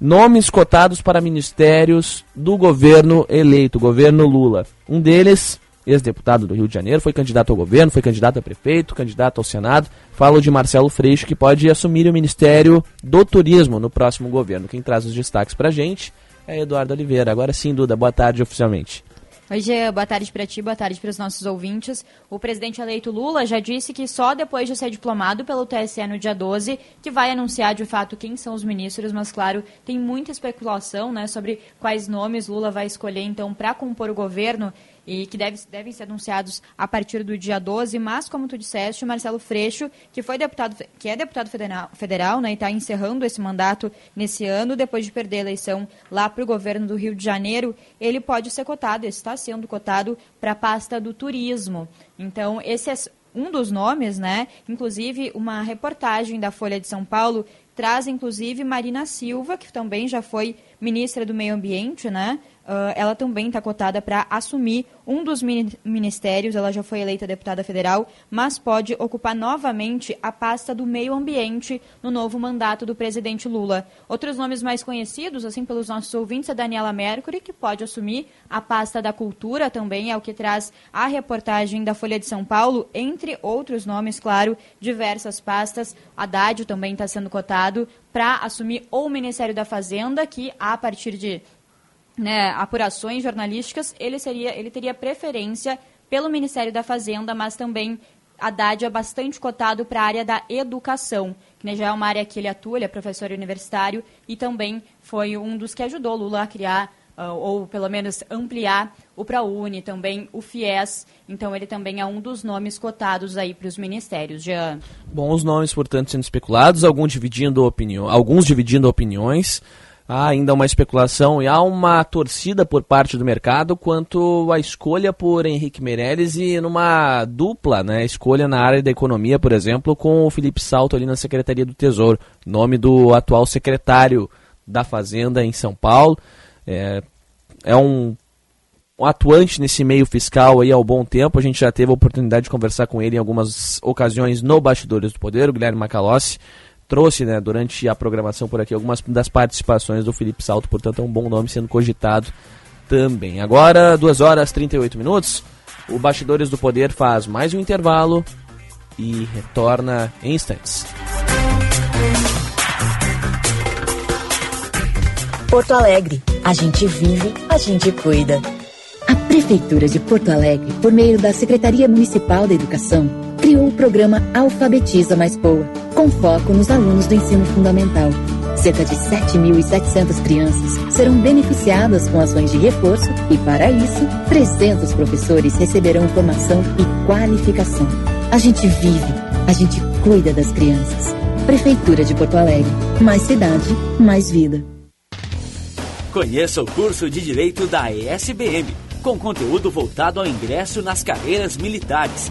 Nomes cotados para ministérios do governo eleito, governo Lula. Um deles, ex-deputado do Rio de Janeiro, foi candidato ao governo, foi candidato a prefeito, candidato ao Senado. Falo de Marcelo Freixo, que pode assumir o Ministério do Turismo no próximo governo. Quem traz os destaques pra gente é Eduardo Oliveira. Agora sim, Duda, boa tarde oficialmente. Oi, Gê, boa tarde para ti, boa tarde para os nossos ouvintes. O presidente eleito Lula já disse que só depois de ser diplomado pelo TSE no dia 12 que vai anunciar de fato quem são os ministros, mas claro, tem muita especulação né, sobre quais nomes Lula vai escolher então para compor o governo e que deve, devem ser anunciados a partir do dia 12, mas como tu disseste, o Marcelo Freixo, que foi deputado, que é deputado federal, federal né, e está encerrando esse mandato nesse ano, depois de perder a eleição lá para o governo do Rio de Janeiro, ele pode ser cotado, está sendo cotado para a pasta do turismo. Então, esse é um dos nomes, né? Inclusive, uma reportagem da Folha de São Paulo traz, inclusive, Marina Silva, que também já foi ministra do Meio Ambiente, né? Uh, ela também está cotada para assumir um dos ministérios. Ela já foi eleita deputada federal, mas pode ocupar novamente a pasta do meio ambiente no novo mandato do presidente Lula. Outros nomes mais conhecidos, assim pelos nossos ouvintes, é Daniela Mercury, que pode assumir a pasta da cultura também, é o que traz a reportagem da Folha de São Paulo, entre outros nomes, claro, diversas pastas. Haddad também está sendo cotado para assumir ou o Ministério da Fazenda, que a partir de né, apurações jornalísticas, ele, seria, ele teria preferência pelo Ministério da Fazenda, mas também Haddad é bastante cotado para a área da educação, que né, já é uma área que ele atua, ele é professor universitário e também foi um dos que ajudou Lula a criar, uh, ou pelo menos ampliar, o ProUni, também o FIES. Então ele também é um dos nomes cotados aí para os ministérios. Já. Bons nomes, portanto, sendo especulados, alguns dividindo, opinião, alguns dividindo opiniões há ainda uma especulação e há uma torcida por parte do mercado quanto à escolha por Henrique Meirelles e numa dupla né, escolha na área da economia, por exemplo, com o Felipe Salto ali na Secretaria do Tesouro, nome do atual secretário da Fazenda em São Paulo. É, é um, um atuante nesse meio fiscal aí há um bom tempo. A gente já teve a oportunidade de conversar com ele em algumas ocasiões no Bastidores do Poder, o Guilherme Macalossi trouxe né, durante a programação por aqui algumas das participações do Felipe Salto, portanto é um bom nome sendo cogitado também. Agora, 2 horas e 38 minutos, o Bastidores do Poder faz mais um intervalo e retorna em instantes. Porto Alegre, a gente vive, a gente cuida. A Prefeitura de Porto Alegre, por meio da Secretaria Municipal da Educação, criou o programa Alfabetiza Mais Boa, com foco nos alunos do ensino fundamental. Cerca de 7.700 crianças serão beneficiadas com ações de reforço e, para isso, 300 professores receberão formação e qualificação. A gente vive, a gente cuida das crianças. Prefeitura de Porto Alegre. Mais cidade, mais vida. Conheça o curso de Direito da ESBM, com conteúdo voltado ao ingresso nas carreiras militares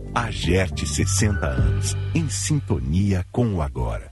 AGERT 60 anos, em sintonia com o agora.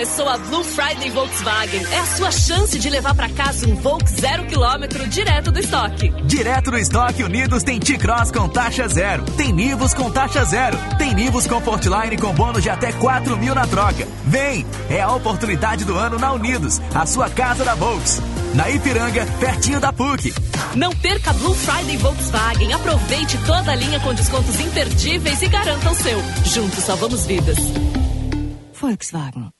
Começou a Blue Friday Volkswagen. É a sua chance de levar para casa um Volks zero quilômetro direto do estoque. Direto do estoque Unidos tem T-Cross com taxa zero. Tem Nivus com taxa zero. Tem Nivus Comfortline com bônus de até 4 mil na troca. Vem! É a oportunidade do ano na Unidos, a sua casa da Volks. Na Ipiranga, pertinho da PUC. Não perca Blue Friday Volkswagen. Aproveite toda a linha com descontos imperdíveis e garanta o seu. Juntos salvamos vidas. Volkswagen.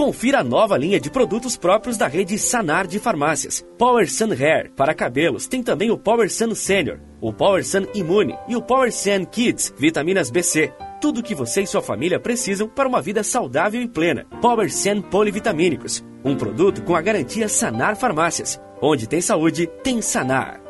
Confira a nova linha de produtos próprios da rede Sanar de farmácias. Power Sun Hair para cabelos tem também o Power Sun Senior, o Power Sun Imune e o Power Sun Kids, vitaminas BC. Tudo o que você e sua família precisam para uma vida saudável e plena. Power Sun Polivitamínicos, um produto com a garantia Sanar Farmácias. Onde tem saúde, tem Sanar.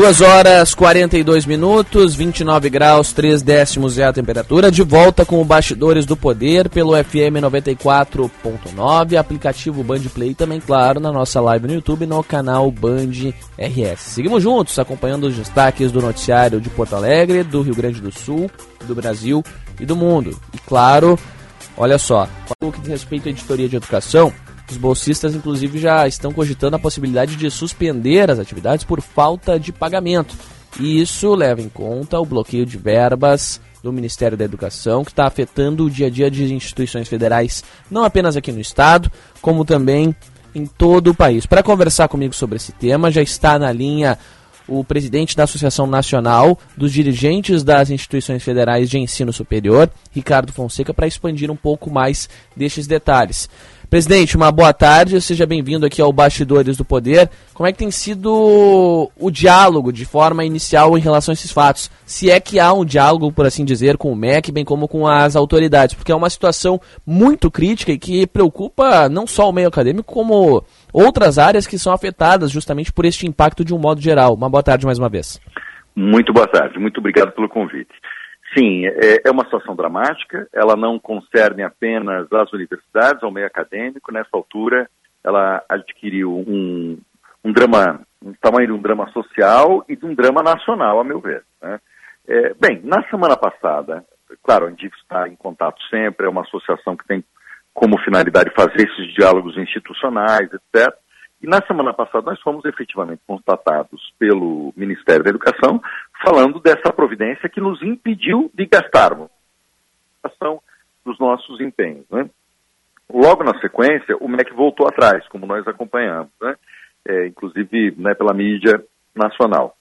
Duas horas 42 minutos, 29 graus, 3 décimos é a temperatura. De volta com o Bastidores do Poder pelo FM 94.9, aplicativo Band Play também, claro, na nossa live no YouTube no canal Band RS. Seguimos juntos acompanhando os destaques do noticiário de Porto Alegre, do Rio Grande do Sul, do Brasil e do mundo. E claro, olha só, o que diz respeito à editoria de educação, os bolsistas, inclusive, já estão cogitando a possibilidade de suspender as atividades por falta de pagamento. E isso leva em conta o bloqueio de verbas do Ministério da Educação, que está afetando o dia a dia de instituições federais, não apenas aqui no estado, como também em todo o país. Para conversar comigo sobre esse tema, já está na linha o presidente da Associação Nacional dos Dirigentes das Instituições Federais de Ensino Superior, Ricardo Fonseca, para expandir um pouco mais destes detalhes. Presidente, uma boa tarde, seja bem-vindo aqui ao Bastidores do Poder. Como é que tem sido o diálogo de forma inicial em relação a esses fatos? Se é que há um diálogo, por assim dizer, com o MEC, bem como com as autoridades, porque é uma situação muito crítica e que preocupa não só o meio acadêmico, como outras áreas que são afetadas justamente por este impacto de um modo geral. Uma boa tarde mais uma vez. Muito boa tarde, muito obrigado pelo convite. Sim, é, é uma situação dramática, ela não concerne apenas as universidades, ao meio acadêmico, nessa altura ela adquiriu um, um drama, um tamanho de um drama social e de um drama nacional, a meu ver. Né? É, bem, na semana passada, claro, a gente está em contato sempre, é uma associação que tem como finalidade fazer esses diálogos institucionais, etc. E na semana passada nós fomos efetivamente constatados pelo Ministério da Educação falando dessa providência que nos impediu de gastarmos ação dos nossos empenhos. Né? Logo na sequência, o MEC voltou atrás, como nós acompanhamos, né? É, inclusive né, pela mídia nacional.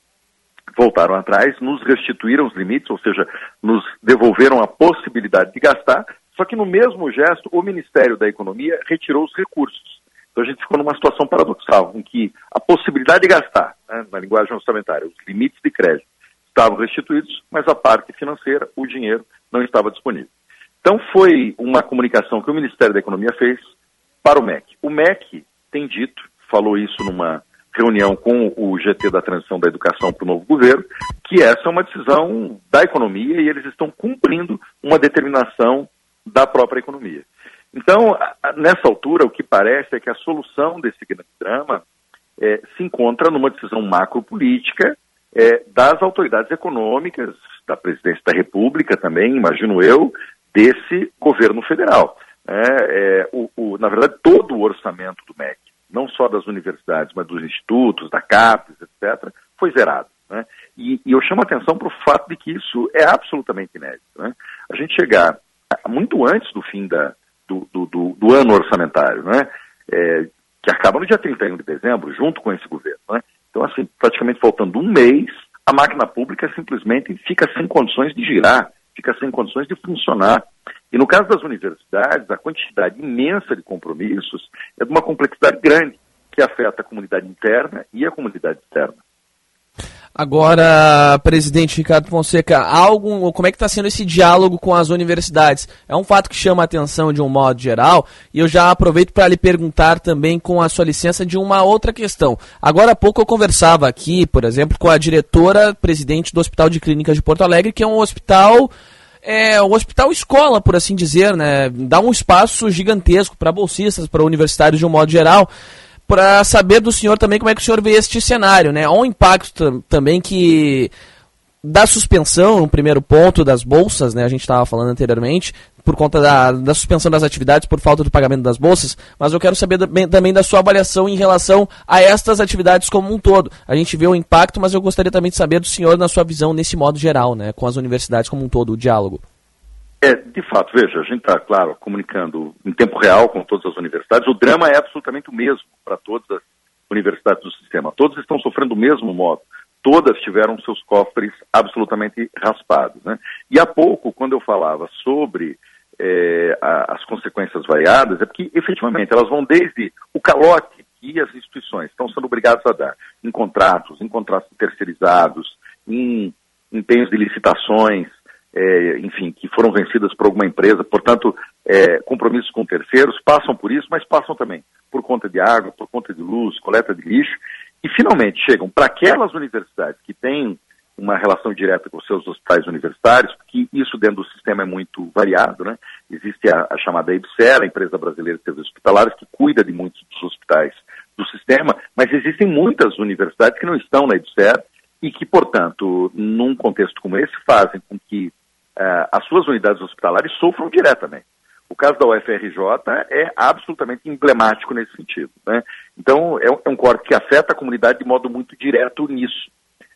voltaram atrás, nos restituíram os limites, ou seja, nos devolveram a possibilidade de gastar, só que no mesmo gesto, o Ministério da Economia retirou os recursos. Então a gente ficou numa situação paradoxal, em que a possibilidade de gastar, né, na linguagem orçamentária, os limites de crédito estavam restituídos, mas a parte financeira, o dinheiro, não estava disponível. Então foi uma comunicação que o Ministério da Economia fez para o MEC. O MEC tem dito, falou isso numa reunião com o GT da Transição da Educação para o novo governo, que essa é uma decisão da economia e eles estão cumprindo uma determinação da própria economia. Então, nessa altura, o que parece é que a solução desse grande drama é, se encontra numa decisão macropolítica é, das autoridades econômicas, da presidência da República também, imagino eu, desse governo federal. É, é, o, o, na verdade, todo o orçamento do MEC, não só das universidades, mas dos institutos, da CAPES, etc., foi zerado. Né? E, e, eu chamo a atenção para o fato de que isso é absolutamente inédito. Né? A gente chegar muito antes do fim da, do, do, do, do ano orçamentário, né? É, que acaba no dia 31 de dezembro, junto com esse governo. Né? Então, assim, praticamente faltando um mês, a máquina pública simplesmente fica sem condições de girar, fica sem condições de funcionar. E no caso das universidades, a quantidade imensa de compromissos é de uma complexidade grande, que afeta a comunidade interna e a comunidade externa. Agora, presidente Ricardo Fonseca, algum, como é que está sendo esse diálogo com as universidades? É um fato que chama a atenção de um modo geral, e eu já aproveito para lhe perguntar também, com a sua licença, de uma outra questão. Agora há pouco eu conversava aqui, por exemplo, com a diretora presidente do Hospital de Clínicas de Porto Alegre, que é um hospital é o hospital escola, por assim dizer, né? Dá um espaço gigantesco para bolsistas, para universitários de um modo geral para saber do senhor também como é que o senhor vê este cenário, né? Há um impacto também que da suspensão, no primeiro ponto, das bolsas, né? A gente estava falando anteriormente, por conta da, da suspensão das atividades por falta do pagamento das bolsas, mas eu quero saber também da sua avaliação em relação a estas atividades como um todo. A gente vê o impacto, mas eu gostaria também de saber do senhor na sua visão nesse modo geral, né? Com as universidades como um todo, o diálogo. É, de fato, veja, a gente está, claro, comunicando em tempo real com todas as universidades. O drama é absolutamente o mesmo para todas as universidades do sistema. Todas estão sofrendo do mesmo modo. Todas tiveram seus cofres absolutamente raspados. Né? E há pouco, quando eu falava sobre é, a, as consequências variadas, é porque efetivamente elas vão desde o calote que as instituições estão sendo obrigadas a dar em contratos, em contratos terceirizados, em empenhos de licitações, é, enfim, que foram vencidas por alguma empresa, portanto, é, compromissos com terceiros, passam por isso, mas passam também por conta de água, por conta de luz, coleta de lixo, e finalmente chegam para aquelas universidades que têm uma relação direta com seus hospitais universitários, porque isso dentro do sistema é muito variado, né? Existe a, a chamada EBSER, a Empresa Brasileira de Serviços Hospitalares, que cuida de muitos dos hospitais do sistema, mas existem muitas universidades que não estão na EBSER e que, portanto, num contexto como esse, fazem com que as suas unidades hospitalares sofram diretamente. O caso da UFRJ é absolutamente emblemático nesse sentido. Né? Então, é um, é corte que afeta a comunidade de modo muito direto nisso.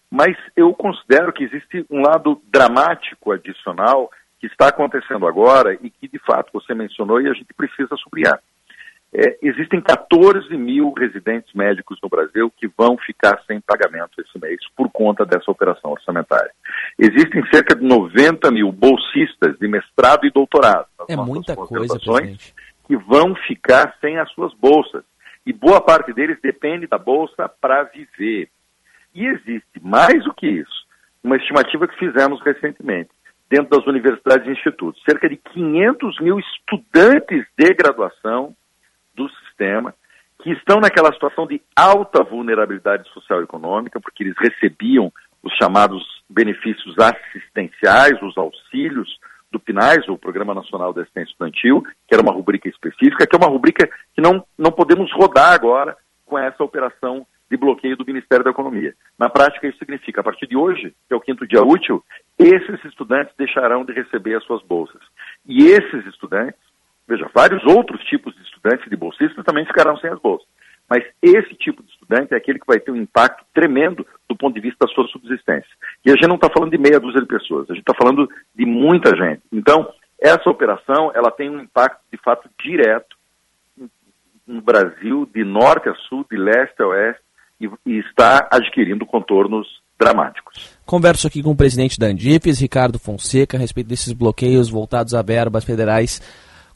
Mas eu considero que existe um lado dramático adicional que está acontecendo agora e que, de fato, você mencionou e a gente precisa sublinhar. É, existem 14 mil residentes médicos no Brasil que vão ficar sem pagamento esse mês por conta dessa operação orçamentária. Existem cerca de 90 mil bolsistas de mestrado e doutorado. É muita coisa, presidente. Que vão ficar sem as suas bolsas. E boa parte deles depende da bolsa para viver. E existe, mais do que isso, uma estimativa que fizemos recentemente, dentro das universidades e institutos. Cerca de 500 mil estudantes de graduação do sistema, que estão naquela situação de alta vulnerabilidade social e econômica, porque eles recebiam os chamados benefícios assistenciais, os auxílios do PNAES, o Programa Nacional de Assistência Estudantil, que era uma rubrica específica, que é uma rubrica que não, não podemos rodar agora com essa operação de bloqueio do Ministério da Economia. Na prática, isso significa, a partir de hoje, que é o quinto dia útil, esses estudantes deixarão de receber as suas bolsas. E esses estudantes Veja, vários outros tipos de estudantes de bolsistas também ficarão sem as bolsas. Mas esse tipo de estudante é aquele que vai ter um impacto tremendo do ponto de vista da sua subsistência. E a gente não está falando de meia dúzia de pessoas, a gente está falando de muita gente. Então, essa operação ela tem um impacto de fato direto no Brasil, de norte a sul, de leste a oeste, e, e está adquirindo contornos dramáticos. Converso aqui com o presidente da Andifes, Ricardo Fonseca, a respeito desses bloqueios voltados a verbas federais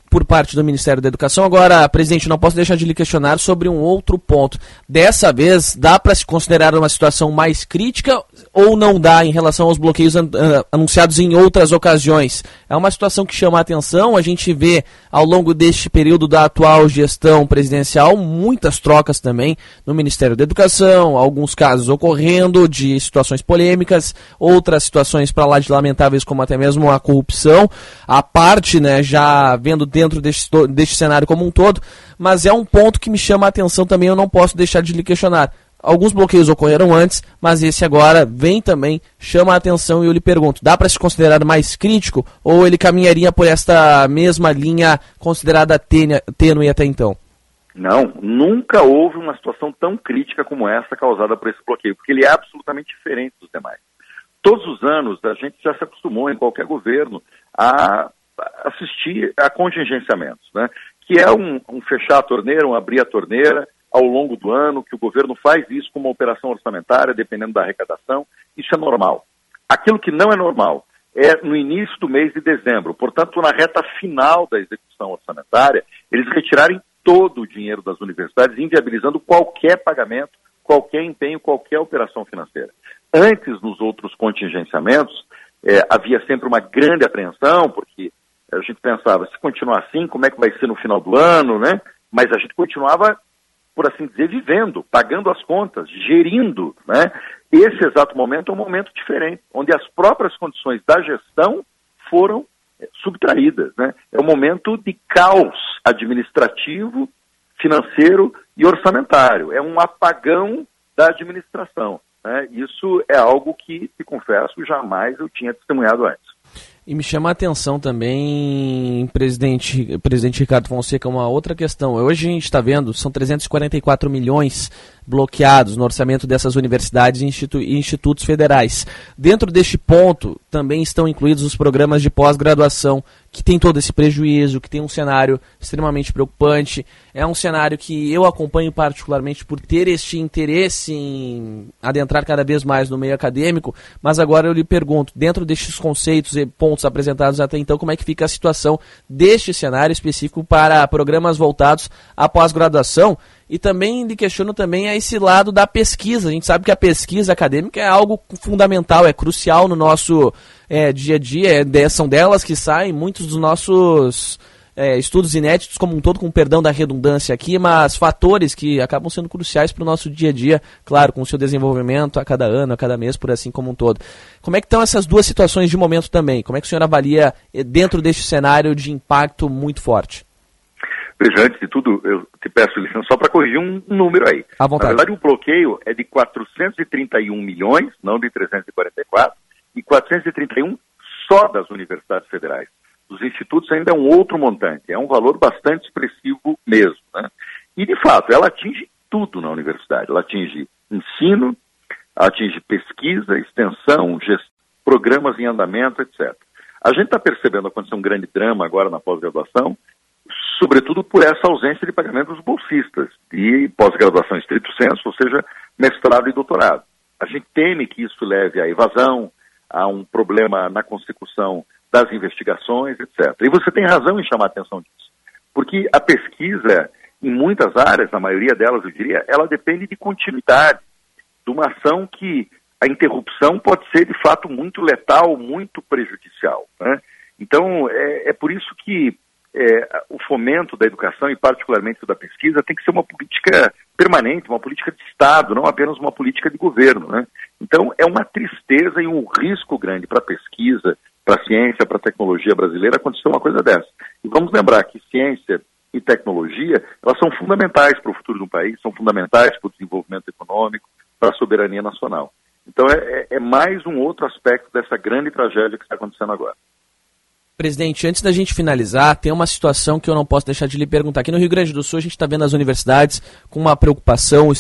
por parte do Ministério da Educação. Agora, presidente, não posso deixar de lhe questionar sobre um outro ponto. Dessa vez, dá para se considerar uma situação mais crítica ou não dá em relação aos bloqueios an anunciados em outras ocasiões? É uma situação que chama a atenção. A gente vê ao longo deste período da atual gestão presidencial muitas trocas também no Ministério da Educação, alguns casos ocorrendo de situações polêmicas, outras situações para lá de lamentáveis como até mesmo a corrupção. A parte, né, já vendo dentro deste, deste cenário como um todo, mas é um ponto que me chama a atenção também, eu não posso deixar de lhe questionar. Alguns bloqueios ocorreram antes, mas esse agora vem também, chama a atenção e eu lhe pergunto: dá para se considerar mais crítico ou ele caminharia por esta mesma linha considerada tênue até então? Não, nunca houve uma situação tão crítica como essa causada por esse bloqueio, porque ele é absolutamente diferente dos demais. Todos os anos a gente já se acostumou em qualquer governo a assistir a contingenciamentos, né? que é um, um, fechar a torneira, um abrir a torneira ao longo do ano, que o governo faz isso como uma operação orçamentária, dependendo da arrecadação, isso é normal. Aquilo que não é normal é no início do mês de dezembro, portanto, na reta final da execução orçamentária, eles retirarem todo o dinheiro das universidades, inviabilizando qualquer pagamento, qualquer empenho, qualquer operação financeira. Antes, nos outros contingenciamentos, é, havia sempre uma grande apreensão, porque a gente pensava, se continuar assim, como é que vai ser no final do ano, né? Mas a gente continuava, por assim dizer, vivendo, pagando as contas, gerindo, né? Esse exato momento é um momento diferente, onde as próprias condições da gestão foram é, subtraídas, né? É um momento de caos administrativo, financeiro e orçamentário. É um apagão da administração. Né? Isso é algo que, te confesso, jamais eu tinha testemunhado antes. E me chama a atenção também, presidente, presidente Ricardo Fonseca, uma outra questão. Hoje a gente está vendo, são 344 milhões bloqueados no orçamento dessas universidades e institu institutos federais. Dentro deste ponto, também estão incluídos os programas de pós-graduação, que tem todo esse prejuízo, que tem um cenário extremamente preocupante. É um cenário que eu acompanho particularmente por ter este interesse em adentrar cada vez mais no meio acadêmico, mas agora eu lhe pergunto, dentro destes conceitos e pontos apresentados até então, como é que fica a situação deste cenário específico para programas voltados à pós-graduação? E também lhe questiono também a esse lado da pesquisa. A gente sabe que a pesquisa acadêmica é algo fundamental, é crucial no nosso é, dia a dia. É, são delas que saem muitos dos nossos é, estudos inéditos como um todo, com perdão da redundância aqui, mas fatores que acabam sendo cruciais para o nosso dia a dia, claro, com o seu desenvolvimento a cada ano, a cada mês, por assim como um todo. Como é que estão essas duas situações de momento também? Como é que o senhor avalia é, dentro deste cenário de impacto muito forte? Veja, antes de tudo, eu te peço licença só para corrigir um número aí. À vontade. Na verdade, o bloqueio é de 431 milhões, não de 344, e 431 só das universidades federais. Dos institutos ainda é um outro montante, é um valor bastante expressivo mesmo. Né? E, de fato, ela atinge tudo na universidade. Ela atinge ensino, atinge pesquisa, extensão, programas em andamento, etc. A gente está percebendo acontecer um grande drama agora na pós-graduação, sobretudo por essa ausência de pagamento dos bolsistas, de pós-graduação estrito senso, ou seja, mestrado e doutorado. A gente teme que isso leve à evasão, a um problema na consecução das investigações, etc. E você tem razão em chamar a atenção disso, porque a pesquisa, em muitas áreas, na maioria delas, eu diria, ela depende de continuidade, de uma ação que a interrupção pode ser, de fato, muito letal, muito prejudicial. Né? Então, é, é por isso que é, o fomento da educação e particularmente da pesquisa tem que ser uma política permanente, uma política de Estado, não apenas uma política de governo. Né? Então é uma tristeza e um risco grande para a pesquisa, para a ciência, para a tecnologia brasileira acontecer uma coisa dessa. E vamos lembrar que ciência e tecnologia elas são fundamentais para o futuro do país, são fundamentais para o desenvolvimento econômico, para a soberania nacional. Então é, é, é mais um outro aspecto dessa grande tragédia que está acontecendo agora. Presidente, antes da gente finalizar, tem uma situação que eu não posso deixar de lhe perguntar. Aqui no Rio Grande do Sul, a gente está vendo as universidades com uma preocupação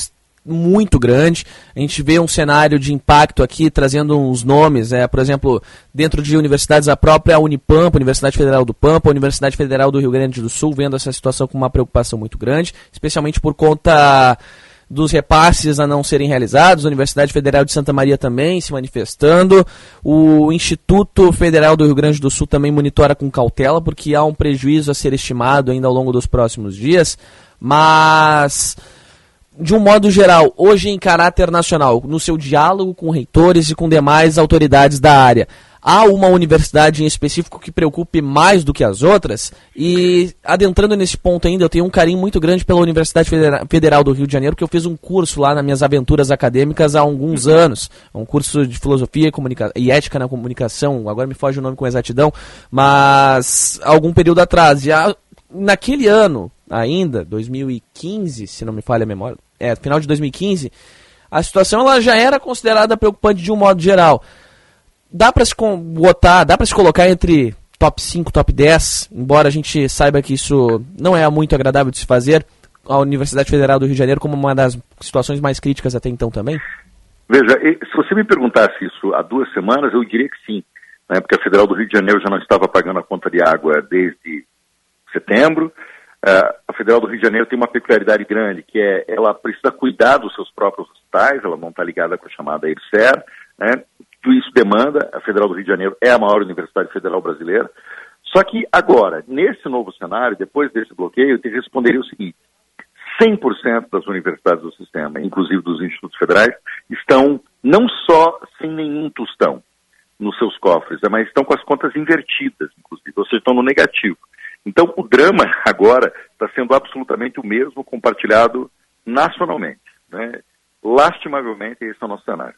muito grande. A gente vê um cenário de impacto aqui, trazendo uns nomes, é, por exemplo, dentro de universidades, a própria Unipampa, Universidade Federal do Pampa, Universidade Federal do Rio Grande do Sul, vendo essa situação com uma preocupação muito grande, especialmente por conta dos repasses a não serem realizados, a Universidade Federal de Santa Maria também se manifestando, o Instituto Federal do Rio Grande do Sul também monitora com cautela, porque há um prejuízo a ser estimado ainda ao longo dos próximos dias, mas de um modo geral, hoje em caráter nacional, no seu diálogo com reitores e com demais autoridades da área, há uma universidade em específico que preocupe mais do que as outras? E adentrando nesse ponto ainda, eu tenho um carinho muito grande pela Universidade Federal do Rio de Janeiro, que eu fiz um curso lá nas minhas aventuras acadêmicas há alguns anos, um curso de filosofia e ética na comunicação, agora me foge o nome com exatidão, mas algum período atrás. E naquele ano ainda, 2015, se não me falha a memória, é, final de 2015, a situação ela já era considerada preocupante de um modo geral. Dá para se botar, dá para se colocar entre top 5, top 10, embora a gente saiba que isso não é muito agradável de se fazer, a Universidade Federal do Rio de Janeiro como uma das situações mais críticas até então também? Veja, se você me perguntasse isso há duas semanas, eu diria que sim, né, porque a Federal do Rio de Janeiro já não estava pagando a conta de água desde setembro, Uh, a Federal do Rio de Janeiro tem uma peculiaridade grande, que é ela precisa cuidar dos seus próprios hospitais, ela não está ligada com a chamada ERCER, né? Isso demanda, a Federal do Rio de Janeiro é a maior universidade federal brasileira, só que agora, nesse novo cenário, depois desse bloqueio, eu te responderia o seguinte, 100% das universidades do sistema, inclusive dos institutos federais, estão não só sem nenhum tostão nos seus cofres, mas estão com as contas invertidas, inclusive, ou seja, estão no negativo. Então, o drama agora está sendo absolutamente o mesmo compartilhado nacionalmente. Né? Lastimavelmente, esse é o nosso cenário.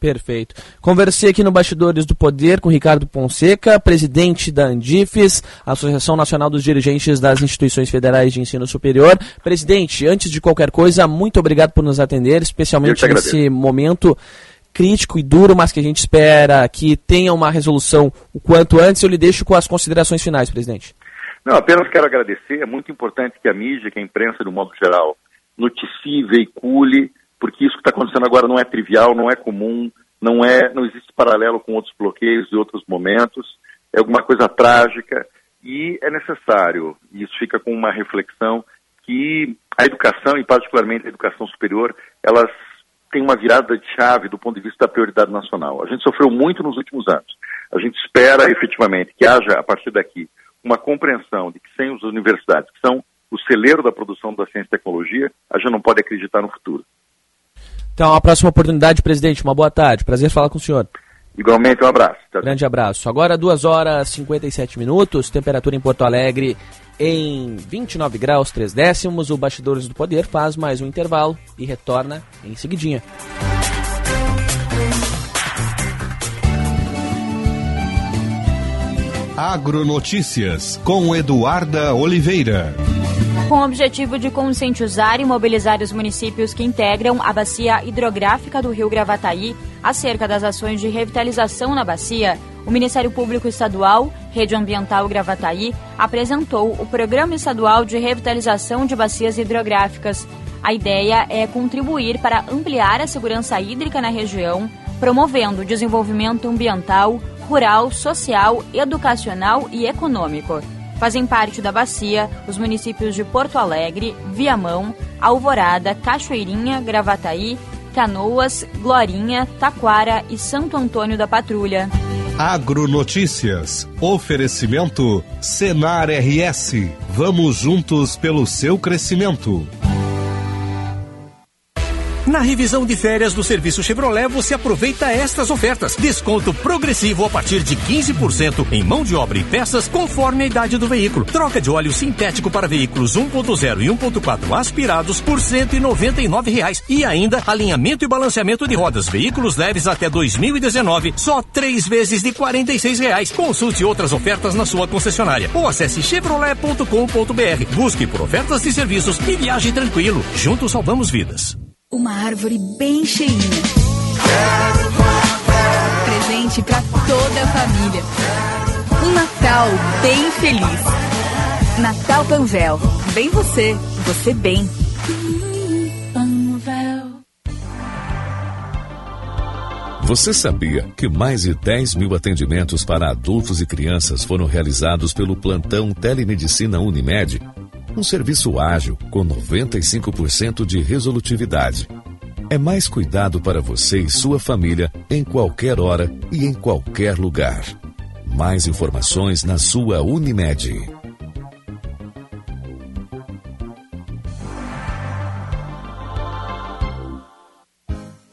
Perfeito. Conversei aqui no Bastidores do Poder com Ricardo Ponseca, presidente da Andifes, Associação Nacional dos Dirigentes das Instituições Federais de Ensino Superior. Presidente, antes de qualquer coisa, muito obrigado por nos atender, especialmente nesse momento crítico e duro, mas que a gente espera que tenha uma resolução o quanto antes. Eu lhe deixo com as considerações finais, presidente. Não, apenas quero agradecer. É muito importante que a mídia, que a imprensa, de um modo geral, noticie, veicule, porque isso que está acontecendo agora não é trivial, não é comum, não é, não existe paralelo com outros bloqueios e outros momentos. É alguma coisa trágica e é necessário. E isso fica com uma reflexão que a educação, e particularmente a educação superior, elas tem uma virada de chave do ponto de vista da prioridade nacional. A gente sofreu muito nos últimos anos. A gente espera efetivamente que haja, a partir daqui, uma compreensão de que sem as universidades, que são o celeiro da produção da ciência e tecnologia, a gente não pode acreditar no futuro. Então, a próxima oportunidade, presidente. Uma boa tarde. Prazer falar com o senhor. Igualmente, um abraço. Tchau, Grande abraço. Agora, 2 horas e 57 minutos, temperatura em Porto Alegre em 29 graus 3 décimos. O Bastidores do Poder faz mais um intervalo e retorna em seguidinha. Agronotícias com Eduarda Oliveira. Com o objetivo de conscientizar e mobilizar os municípios que integram a bacia hidrográfica do rio Gravataí acerca das ações de revitalização na bacia, o Ministério Público Estadual, Rede Ambiental Gravataí, apresentou o Programa Estadual de Revitalização de Bacias Hidrográficas. A ideia é contribuir para ampliar a segurança hídrica na região, promovendo o desenvolvimento ambiental, rural, social, educacional e econômico. Fazem parte da bacia os municípios de Porto Alegre, Viamão, Alvorada, Cachoeirinha, Gravataí, Canoas, Glorinha, Taquara e Santo Antônio da Patrulha. Agronotícias. Oferecimento Senar RS. Vamos juntos pelo seu crescimento. Na revisão de férias do serviço Chevrolet, você aproveita estas ofertas. Desconto progressivo a partir de 15% em mão de obra e peças conforme a idade do veículo. Troca de óleo sintético para veículos 1.0 e 1.4 aspirados por 199 reais. E ainda alinhamento e balanceamento de rodas. Veículos leves até 2019, só três vezes de 46 reais. Consulte outras ofertas na sua concessionária ou acesse chevrolet.com.br. Busque por ofertas e serviços e viaje tranquilo. Juntos salvamos vidas. Uma árvore bem cheinha. Presente para toda a família. Um Natal bem feliz. Natal Panvel. Bem você, você bem. Você sabia que mais de 10 mil atendimentos para adultos e crianças foram realizados pelo plantão Telemedicina Unimed? Um serviço ágil com 95% de resolutividade. É mais cuidado para você e sua família em qualquer hora e em qualquer lugar. Mais informações na sua Unimed.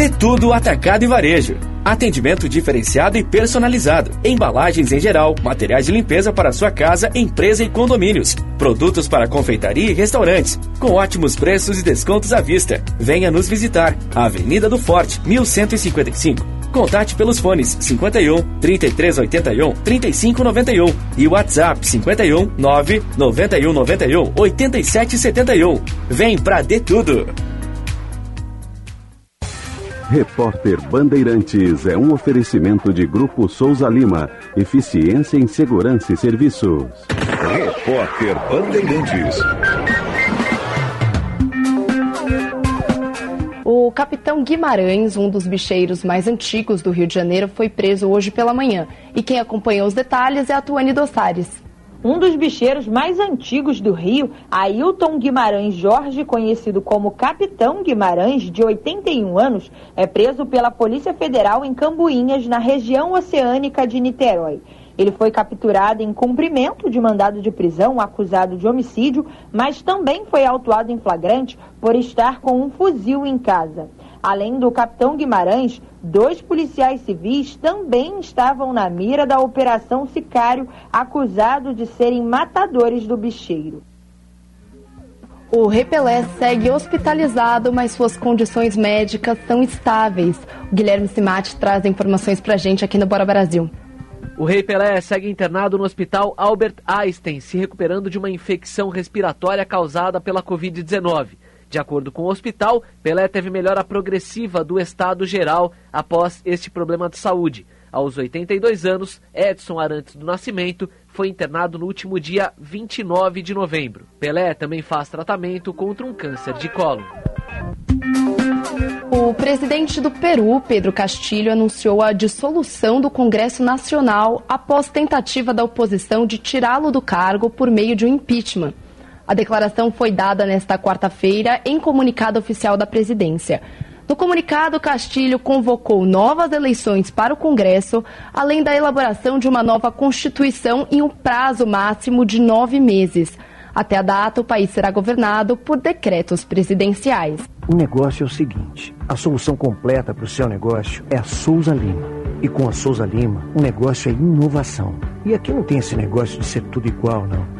De tudo atacado e varejo. Atendimento diferenciado e personalizado. Embalagens em geral, materiais de limpeza para sua casa, empresa e condomínios. Produtos para confeitaria e restaurantes, com ótimos preços e descontos à vista. Venha nos visitar. Avenida do Forte, 1155. Contate pelos fones 51 3381 3591 e WhatsApp 51 9 91 91 8771. Vem pra De Tudo. Repórter Bandeirantes é um oferecimento de Grupo Souza Lima. Eficiência em Segurança e Serviços. Repórter Bandeirantes. O capitão Guimarães, um dos bicheiros mais antigos do Rio de Janeiro, foi preso hoje pela manhã. E quem acompanhou os detalhes é a Tuane Dossares. Um dos bicheiros mais antigos do Rio, Ailton Guimarães Jorge, conhecido como Capitão Guimarães, de 81 anos, é preso pela Polícia Federal em Cambuinhas, na região oceânica de Niterói. Ele foi capturado em cumprimento de mandado de prisão, acusado de homicídio, mas também foi autuado em flagrante por estar com um fuzil em casa. Além do capitão Guimarães, dois policiais civis também estavam na mira da Operação Sicário, acusados de serem matadores do bicheiro. O Rei Pelé segue hospitalizado, mas suas condições médicas são estáveis. O Guilherme Simati traz informações pra gente aqui no Bora Brasil. O Rei Pelé segue internado no hospital Albert Einstein, se recuperando de uma infecção respiratória causada pela Covid-19. De acordo com o hospital, Pelé teve melhora progressiva do estado geral após este problema de saúde. Aos 82 anos, Edson Arantes do Nascimento foi internado no último dia 29 de novembro. Pelé também faz tratamento contra um câncer de colo. O presidente do Peru, Pedro Castilho, anunciou a dissolução do Congresso Nacional após tentativa da oposição de tirá-lo do cargo por meio de um impeachment. A declaração foi dada nesta quarta-feira em comunicado oficial da presidência. No comunicado, Castilho convocou novas eleições para o Congresso, além da elaboração de uma nova Constituição em um prazo máximo de nove meses. Até a data, o país será governado por decretos presidenciais. O negócio é o seguinte: a solução completa para o seu negócio é a Souza Lima. E com a Souza Lima, o negócio é inovação. E aqui não tem esse negócio de ser tudo igual, não.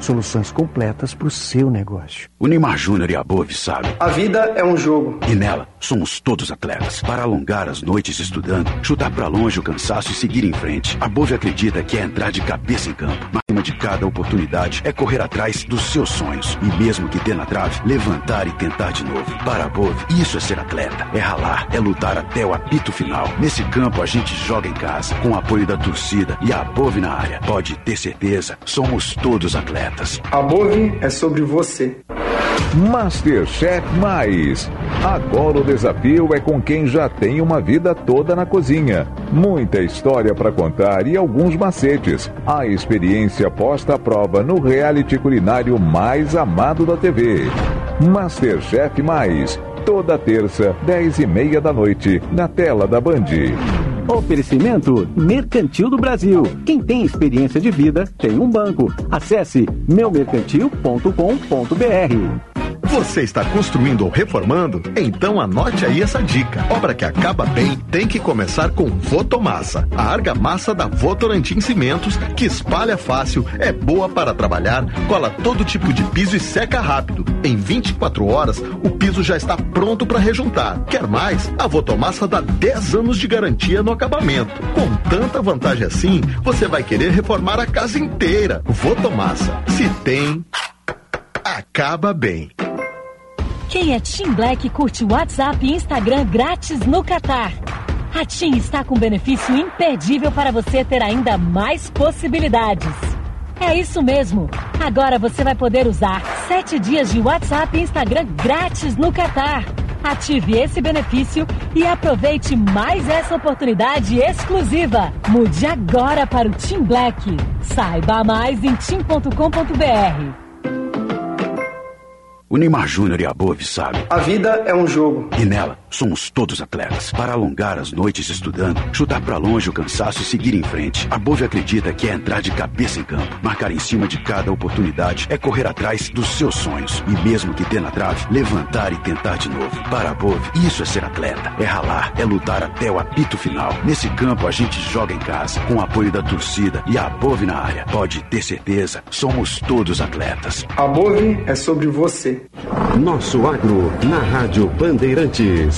Soluções completas para o seu negócio. O Neymar Júnior e a Bove sabe. A vida é um jogo. E nela, somos todos atletas. Para alongar as noites estudando, chutar para longe o cansaço e seguir em frente. A Bove acredita que é entrar de cabeça em campo. Mas cima de cada oportunidade é correr atrás dos seus sonhos. E mesmo que dê na trave, levantar e tentar de novo. Para a Bove, isso é ser atleta. É ralar, é lutar até o apito final. Nesse campo, a gente joga em casa, com o apoio da torcida e a Bove na área. Pode ter certeza, somos todos atletas. A Bove é sobre você. Masterchef Mais. Agora o desafio é com quem já tem uma vida toda na cozinha. Muita história para contar e alguns macetes. A experiência posta à prova no reality culinário mais amado da TV. Masterchef Mais. Toda terça, 10 e meia da noite, na tela da Band. Oferecimento Mercantil do Brasil. Quem tem experiência de vida tem um banco. Acesse meumercantil.com.br. Você está construindo ou reformando? Então anote aí essa dica. Obra que acaba bem tem que começar com Votomassa. A argamassa da Votorantim Cimentos, que espalha fácil, é boa para trabalhar, cola todo tipo de piso e seca rápido. Em 24 horas, o piso já está pronto para rejuntar. Quer mais? A Votomassa dá 10 anos de garantia no acabamento. Com tanta vantagem assim, você vai querer reformar a casa inteira. Votomassa. Se tem, acaba bem. Quem é Team Black curte WhatsApp e Instagram grátis no Catar. A TIM está com benefício imperdível para você ter ainda mais possibilidades. É isso mesmo. Agora você vai poder usar sete dias de WhatsApp e Instagram grátis no Catar. Ative esse benefício e aproveite mais essa oportunidade exclusiva. Mude agora para o Team Black. Saiba mais em tim.com.br. O Neymar Júnior e a Bove sabe. A vida é um jogo. E nela, somos todos atletas. Para alongar as noites estudando, chutar para longe o cansaço e seguir em frente. A Bove acredita que é entrar de cabeça em campo. Marcar em cima de cada oportunidade é correr atrás dos seus sonhos. E mesmo que dê na trave, levantar e tentar de novo. Para a Bove, isso é ser atleta. É ralar, é lutar até o apito final. Nesse campo, a gente joga em casa, com o apoio da torcida e a Bove na área. Pode ter certeza, somos todos atletas. A Bove é sobre você. Nosso Agro, na Rádio Bandeirantes.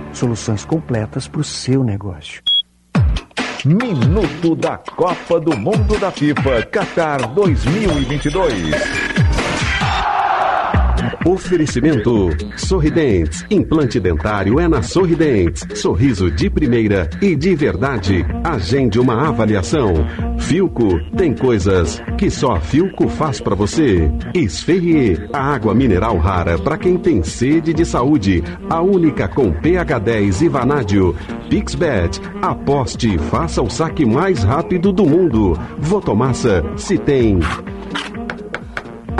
Soluções completas para o seu negócio. Minuto da Copa do Mundo da FIFA Qatar 2022. Oferecimento Sorridentes. Implante dentário é na Sorridentes. Sorriso de primeira e de verdade. Agende uma avaliação. Filco tem coisas que só Filco faz para você. Esferrier, a água mineral rara para quem tem sede de saúde. A única com pH 10 e vanádio. Pixbet, aposte e faça o saque mais rápido do mundo. Votomassa, se tem.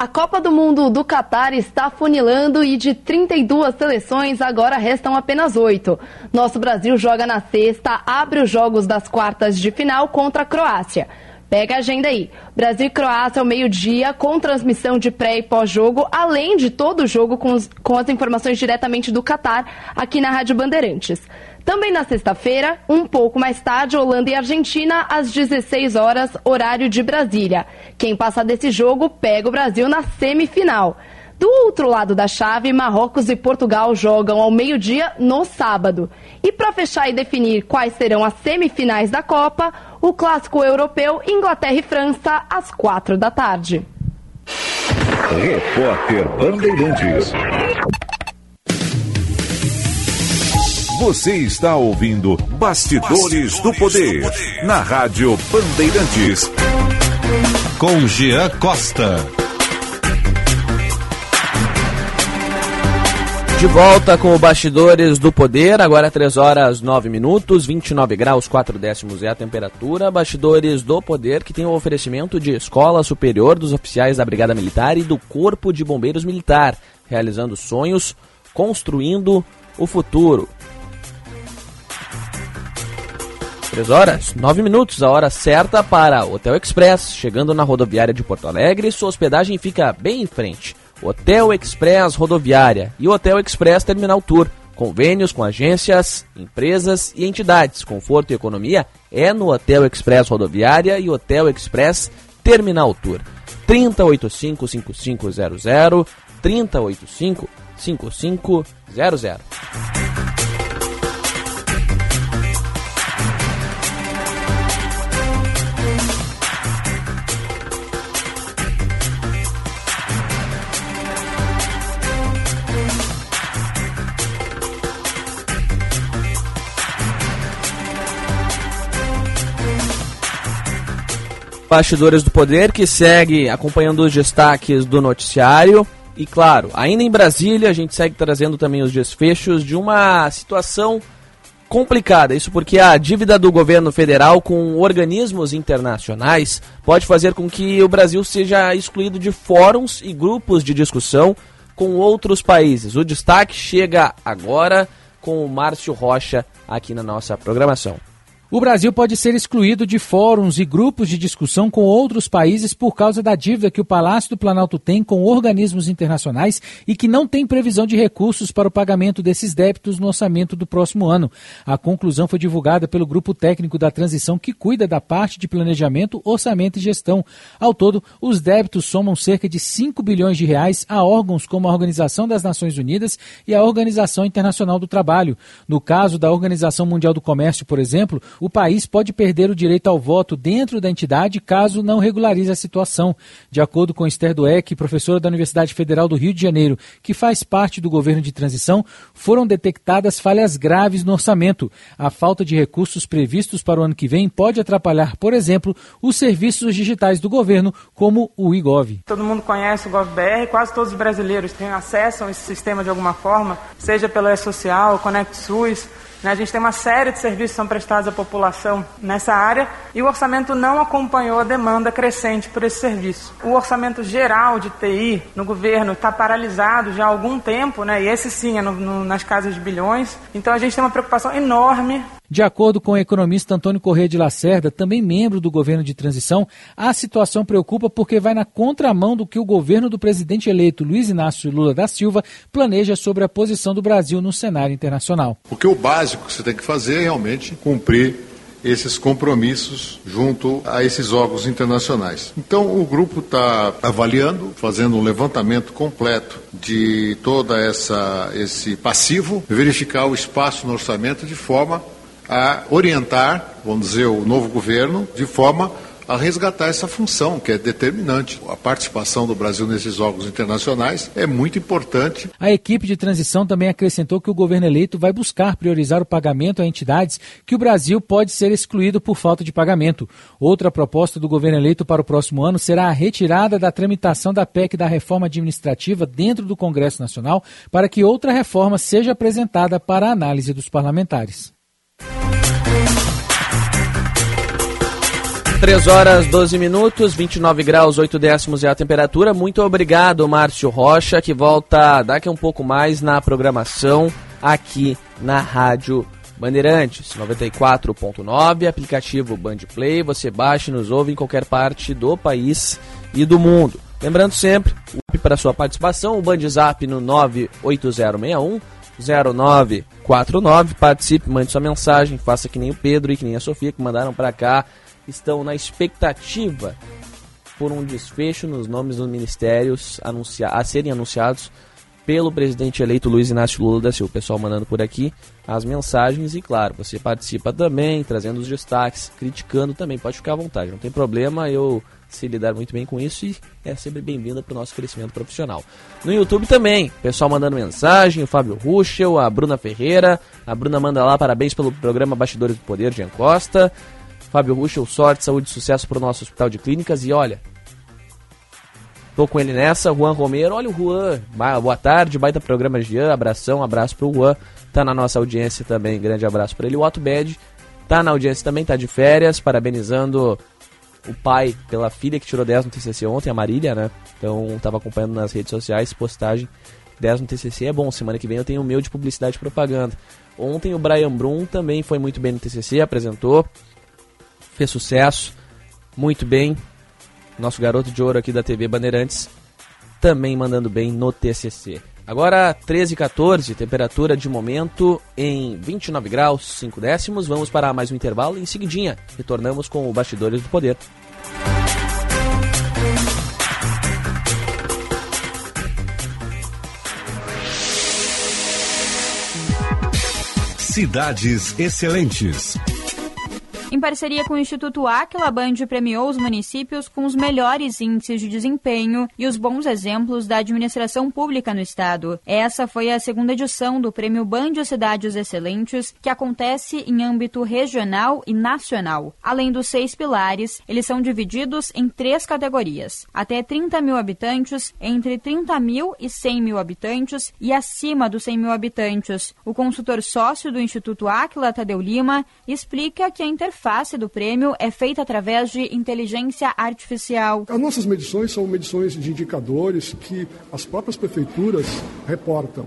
A Copa do Mundo do Catar está funilando e de 32 seleções agora restam apenas oito. Nosso Brasil joga na sexta, abre os jogos das quartas de final contra a Croácia. Pega a agenda aí. Brasil e Croácia ao meio-dia, com transmissão de pré e pós-jogo, além de todo o jogo com, os, com as informações diretamente do Catar, aqui na Rádio Bandeirantes. Também na sexta-feira, um pouco mais tarde, Holanda e Argentina, às 16 horas, horário de Brasília. Quem passar desse jogo pega o Brasil na semifinal. Do outro lado da chave, Marrocos e Portugal jogam ao meio-dia no sábado. E para fechar e definir quais serão as semifinais da Copa, o clássico europeu Inglaterra e França às quatro da tarde. Repórter Bandeirantes. Você está ouvindo Bastidores, do, Poder, na Rádio Bandeirantes. Com Jean Costa. De volta com o Bastidores do Poder, agora 3 horas 9 minutos, 29 graus 4 décimos é a temperatura. Bastidores do Poder, que tem o oferecimento de Escola Superior dos Oficiais da Brigada Militar e do Corpo de Bombeiros Militar, realizando sonhos, construindo o futuro. 3 horas 9 minutos, a hora certa para Hotel Express, chegando na rodoviária de Porto Alegre. Sua hospedagem fica bem em frente Hotel Express Rodoviária e Hotel Express Terminal Tour. Convênios com agências, empresas e entidades. Conforto e economia é no Hotel Express Rodoviária e Hotel Express Terminal Tour. 3085-5500, 3085-5500. Bastidores do Poder, que segue acompanhando os destaques do noticiário. E claro, ainda em Brasília, a gente segue trazendo também os desfechos de uma situação complicada. Isso porque a dívida do governo federal com organismos internacionais pode fazer com que o Brasil seja excluído de fóruns e grupos de discussão com outros países. O destaque chega agora com o Márcio Rocha aqui na nossa programação. O Brasil pode ser excluído de fóruns e grupos de discussão com outros países por causa da dívida que o Palácio do Planalto tem com organismos internacionais e que não tem previsão de recursos para o pagamento desses débitos no orçamento do próximo ano. A conclusão foi divulgada pelo grupo técnico da transição que cuida da parte de planejamento, orçamento e gestão. Ao todo, os débitos somam cerca de 5 bilhões de reais a órgãos como a Organização das Nações Unidas e a Organização Internacional do Trabalho. No caso da Organização Mundial do Comércio, por exemplo, o país pode perder o direito ao voto dentro da entidade caso não regularize a situação. De acordo com Esther Dueck, professora da Universidade Federal do Rio de Janeiro, que faz parte do governo de transição, foram detectadas falhas graves no orçamento. A falta de recursos previstos para o ano que vem pode atrapalhar, por exemplo, os serviços digitais do governo, como o IGOV. Todo mundo conhece o GovBR, quase todos os brasileiros têm acesso a esse sistema de alguma forma, seja pelo E-Social, Conect SUS, né, a gente tem uma série de serviços que são prestados à população nessa área e o orçamento não acompanhou a demanda crescente por esse serviço. O orçamento geral de TI no governo está paralisado já há algum tempo, né, e esse sim é no, no, nas casas de bilhões. Então a gente tem uma preocupação enorme de acordo com o economista Antônio Corrêa de Lacerda, também membro do governo de transição, a situação preocupa porque vai na contramão do que o governo do presidente eleito Luiz Inácio Lula da Silva planeja sobre a posição do Brasil no cenário internacional. Porque o básico que você tem que fazer é realmente cumprir esses compromissos junto a esses órgãos internacionais. Então, o grupo está avaliando, fazendo um levantamento completo de toda essa esse passivo, verificar o espaço no orçamento de forma a orientar, vamos dizer, o novo governo de forma a resgatar essa função que é determinante. A participação do Brasil nesses órgãos internacionais é muito importante. A equipe de transição também acrescentou que o governo eleito vai buscar priorizar o pagamento a entidades que o Brasil pode ser excluído por falta de pagamento. Outra proposta do governo eleito para o próximo ano será a retirada da tramitação da PEC da reforma administrativa dentro do Congresso Nacional para que outra reforma seja apresentada para análise dos parlamentares. 3 horas 12 minutos, 29 graus 8 décimos é a temperatura. Muito obrigado, Márcio Rocha, que volta daqui a um pouco mais na programação aqui na Rádio Bandeirantes 94.9, aplicativo Bandplay. Você baixa e nos ouve em qualquer parte do país e do mundo. Lembrando sempre, para sua participação, o Bandzap no 98061 0949. Participe, mande sua mensagem, faça que nem o Pedro e que nem a Sofia que mandaram para cá estão na expectativa por um desfecho nos nomes dos ministérios a serem anunciados pelo presidente eleito Luiz Inácio Lula da Silva. O pessoal mandando por aqui as mensagens e, claro, você participa também, trazendo os destaques, criticando também. Pode ficar à vontade, não tem problema. Eu se lidar muito bem com isso e é sempre bem-vinda para o nosso crescimento profissional. No YouTube também, pessoal mandando mensagem, o Fábio Ruschel, a Bruna Ferreira, a Bruna manda lá parabéns pelo programa Bastidores do Poder, Jean Costa. Fábio Ruschel, sorte, saúde e sucesso para o nosso Hospital de Clínicas e olha, Tô com ele nessa, Juan Romero. Olha o Juan. Boa tarde, baita programa Jean. Abração, abraço pro Juan. Tá na nossa audiência também. Grande abraço para ele. O Otto Bed tá na audiência também, tá de férias, parabenizando o pai pela filha que tirou 10 no TCC ontem, a Marília, né? Então tava acompanhando nas redes sociais, postagem 10 no TCC é bom. Semana que vem eu tenho o meu de publicidade e propaganda. Ontem o Brian Brum também foi muito bem no TCC, apresentou, fez sucesso, muito bem nosso garoto de ouro aqui da TV Bandeirantes, também mandando bem no TCC. Agora 13 e 14, temperatura de momento em 29 graus 5 décimos. Vamos para mais um intervalo e em seguidinha retornamos com o Bastidores do Poder. Cidades Excelentes. Em parceria com o Instituto Aquila, a Band premiou os municípios com os melhores índices de desempenho e os bons exemplos da administração pública no estado. Essa foi a segunda edição do Prêmio Band Cidades Excelentes, que acontece em âmbito regional e nacional. Além dos seis pilares, eles são divididos em três categorias: até 30 mil habitantes, entre 30 mil e 100 mil habitantes e acima dos 100 mil habitantes. O consultor sócio do Instituto Aquila, Tadeu Lima, explica que a interface interface do prêmio é feita através de inteligência artificial. As nossas medições são medições de indicadores que as próprias prefeituras reportam.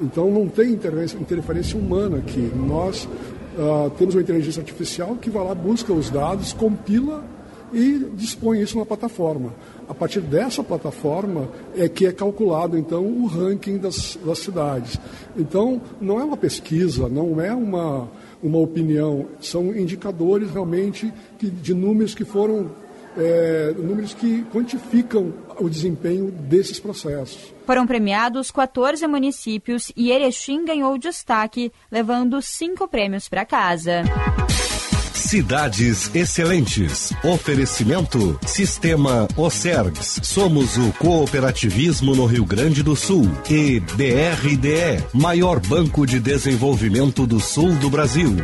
Então não tem interferência humana aqui. Nós uh, temos uma inteligência artificial que vai lá, busca os dados, compila e dispõe isso na plataforma. A partir dessa plataforma é que é calculado então o ranking das, das cidades. Então não é uma pesquisa, não é uma uma opinião, são indicadores realmente que, de números que foram é, números que quantificam o desempenho desses processos. Foram premiados 14 municípios e Erechim ganhou destaque, levando cinco prêmios para casa. Cidades Excelentes. Oferecimento Sistema Ocergs. Somos o cooperativismo no Rio Grande do Sul. E BRDE, maior banco de desenvolvimento do sul do Brasil.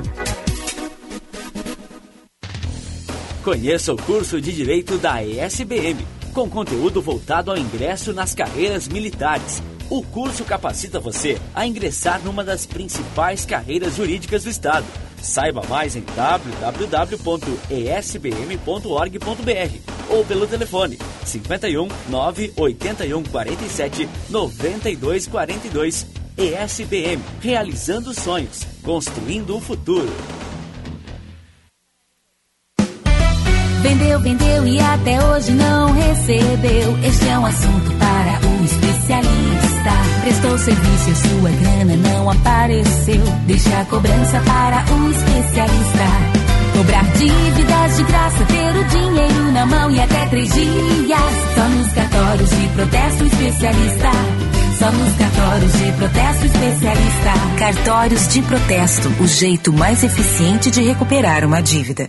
Conheça o curso de Direito da ESBM, com conteúdo voltado ao ingresso nas carreiras militares. O curso capacita você a ingressar numa das principais carreiras jurídicas do Estado Saiba mais em www.esbm.org.br ou pelo telefone 51 981 47 92 42. ESBM, realizando sonhos, construindo o futuro. Vendeu, vendeu e até hoje não recebeu. Este é um assunto para o especialista. Prestou serviço e sua grana não apareceu. Deixa a cobrança para o especialista. Cobrar dívidas de graça, ter o dinheiro na mão e até três dias. Só nos cartórios de protesto especialista. Só nos cartórios de protesto especialista. Cartórios de protesto, o jeito mais eficiente de recuperar uma dívida.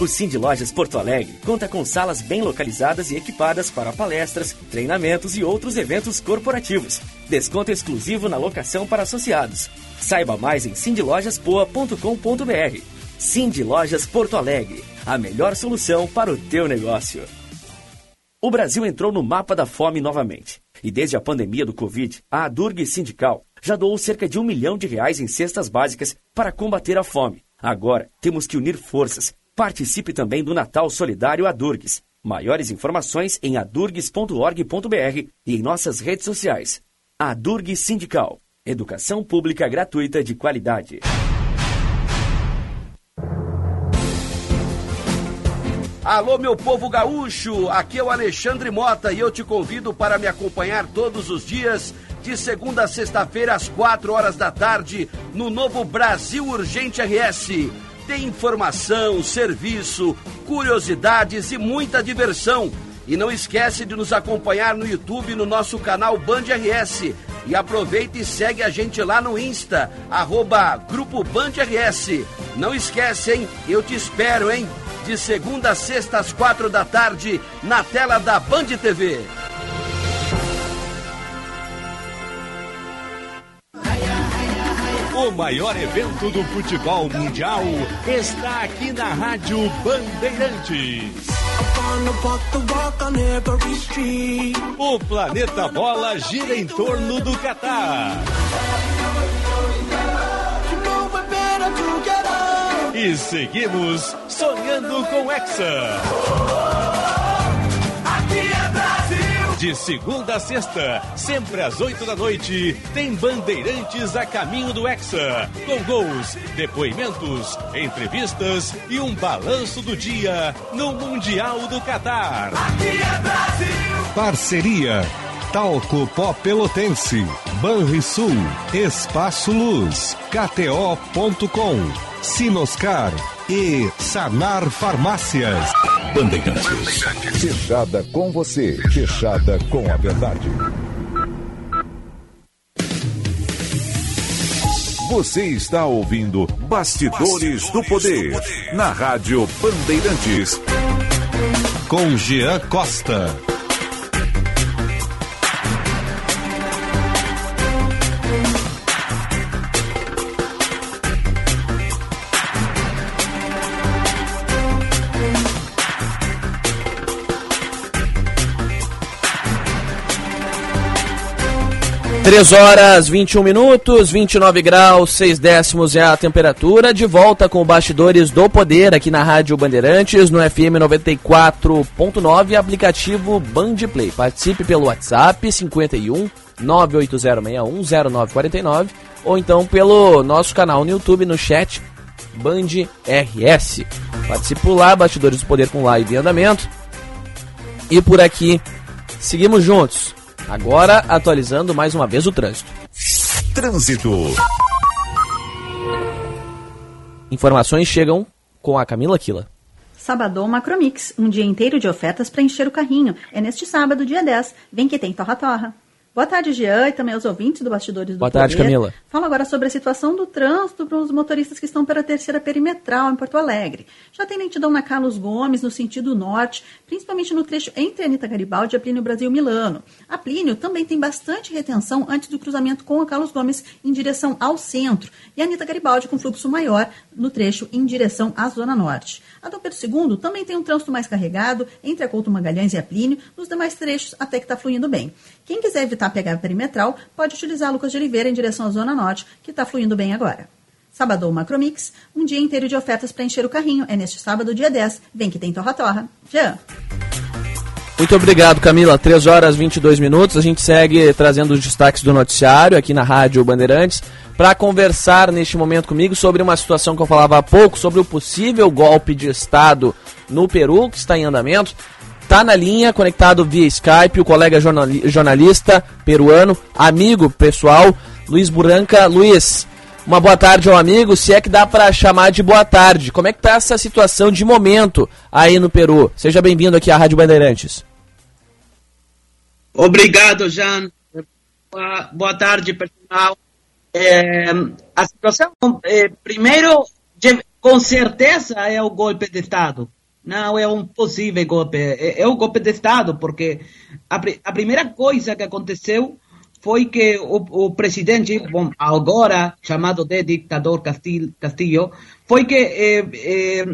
O Cindy Lojas Porto Alegre conta com salas bem localizadas e equipadas para palestras, treinamentos e outros eventos corporativos. Desconto exclusivo na locação para associados. Saiba mais em cindylojaspoa.com.br. Cindy Lojas Porto Alegre, a melhor solução para o teu negócio. O Brasil entrou no mapa da fome novamente. E desde a pandemia do Covid, a Adurg Sindical já doou cerca de um milhão de reais em cestas básicas para combater a fome. Agora, temos que unir forças. Participe também do Natal Solidário Adurgs. Maiores informações em adurgs.org.br e em nossas redes sociais. Adurg Sindical. Educação pública gratuita de qualidade. Alô, meu povo gaúcho! Aqui é o Alexandre Mota e eu te convido para me acompanhar todos os dias, de segunda a sexta-feira, às quatro horas da tarde, no novo Brasil Urgente RS. Tem informação, serviço, curiosidades e muita diversão. E não esquece de nos acompanhar no YouTube no nosso canal Band RS. E aproveita e segue a gente lá no Insta, arroba Grupo Band RS. Não esquece, hein? Eu te espero, hein? De segunda a sexta às quatro da tarde, na tela da Band TV. O maior evento do futebol mundial está aqui na Rádio Bandeirantes. O planeta bola gira em torno do Catar. E seguimos sonhando com Hexa. De segunda a sexta, sempre às oito da noite, tem Bandeirantes a caminho do Hexa. Com gols, depoimentos, entrevistas e um balanço do dia no Mundial do Catar. Parceria Talco Pó Pelotense, Banrisul, Espaço Luz, KTO.com, Sinoscar e Sanar Farmácias. Bandeirantes. Fechada com você, fechada com a verdade. Você está ouvindo Bastidores, do, Poder, na Rádio Bandeirantes. Com Jean Costa. Três horas 21 minutos, 29 graus, 6 décimos é a temperatura. De volta com Bastidores do Poder aqui na Rádio Bandeirantes, no FM 94.9, aplicativo Bandplay. Participe pelo WhatsApp 51 980610949 ou então pelo nosso canal no YouTube, no chat Band RS. Participe lá, Bastidores do Poder com live em andamento. E por aqui, seguimos juntos. Agora atualizando mais uma vez o trânsito. Trânsito. Informações chegam com a Camila Quila. Sabadão Macromix, um dia inteiro de ofertas para encher o carrinho. É neste sábado, dia 10. Vem que tem torra-torra. Boa tarde, Jean, e também aos ouvintes do Bastidores do Boa tarde, Poder. Camila. Fala agora sobre a situação do trânsito para os motoristas que estão pela terceira perimetral em Porto Alegre. Já tem lentidão na Carlos Gomes, no sentido norte, principalmente no trecho entre Anitta Garibaldi e a Plínio Brasil Milano. A Plínio também tem bastante retenção antes do cruzamento com a Carlos Gomes em direção ao centro. E a Anitta Garibaldi com fluxo maior no trecho em direção à Zona Norte. A Dom Pedro II também tem um trânsito mais carregado entre a Couto Magalhães e a Plínio, nos demais trechos até que está fluindo bem. Quem quiser evitar pegar perimetral, pode utilizar Lucas de Oliveira em direção à Zona Norte, que está fluindo bem agora. Sábado Macromix, um dia inteiro de ofertas para encher o carrinho. É neste sábado, dia 10. Vem que tem torra-torra. Jean. Muito obrigado, Camila. 3 horas 22 minutos. A gente segue trazendo os destaques do noticiário aqui na Rádio Bandeirantes para conversar neste momento comigo sobre uma situação que eu falava há pouco, sobre o possível golpe de Estado no Peru, que está em andamento. Está na linha, conectado via Skype, o colega jornali jornalista peruano, amigo pessoal, Luiz Buranca. Luiz, uma boa tarde ao amigo, se é que dá para chamar de boa tarde. Como é que está essa situação de momento aí no Peru? Seja bem-vindo aqui à Rádio Bandeirantes. Obrigado, Jean. Boa, boa tarde, pessoal. É, a situação, é, primeiro, com certeza é o golpe de Estado. Não é um possível golpe, é, é o golpe de Estado, porque a, a primeira coisa que aconteceu foi que o, o, presidente, bom, agora chamado de ditador Castillo, foi que eh, eh,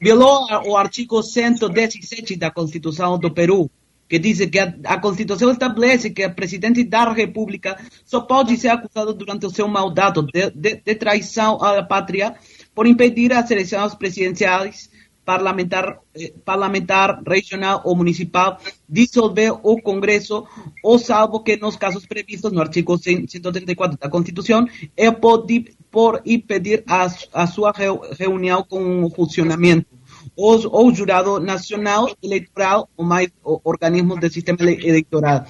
violou o artigo 117 da Constituição do Peru, que diz que a, a, Constituição estabelece que o presidente da República só pode ser acusado durante o seu mandato de, de, de traição à pátria por impedir as eleições presidenciais parlamentar, parlamentar, regional ou municipal dissolver o Congresso, ou salvo que nos casos previstos no artigo 134 da Constituição, é por, por impedir a, a sua reunião com o funcionamento ou, ou jurado nacional eleitoral ou mais organismos do sistema eleitoral.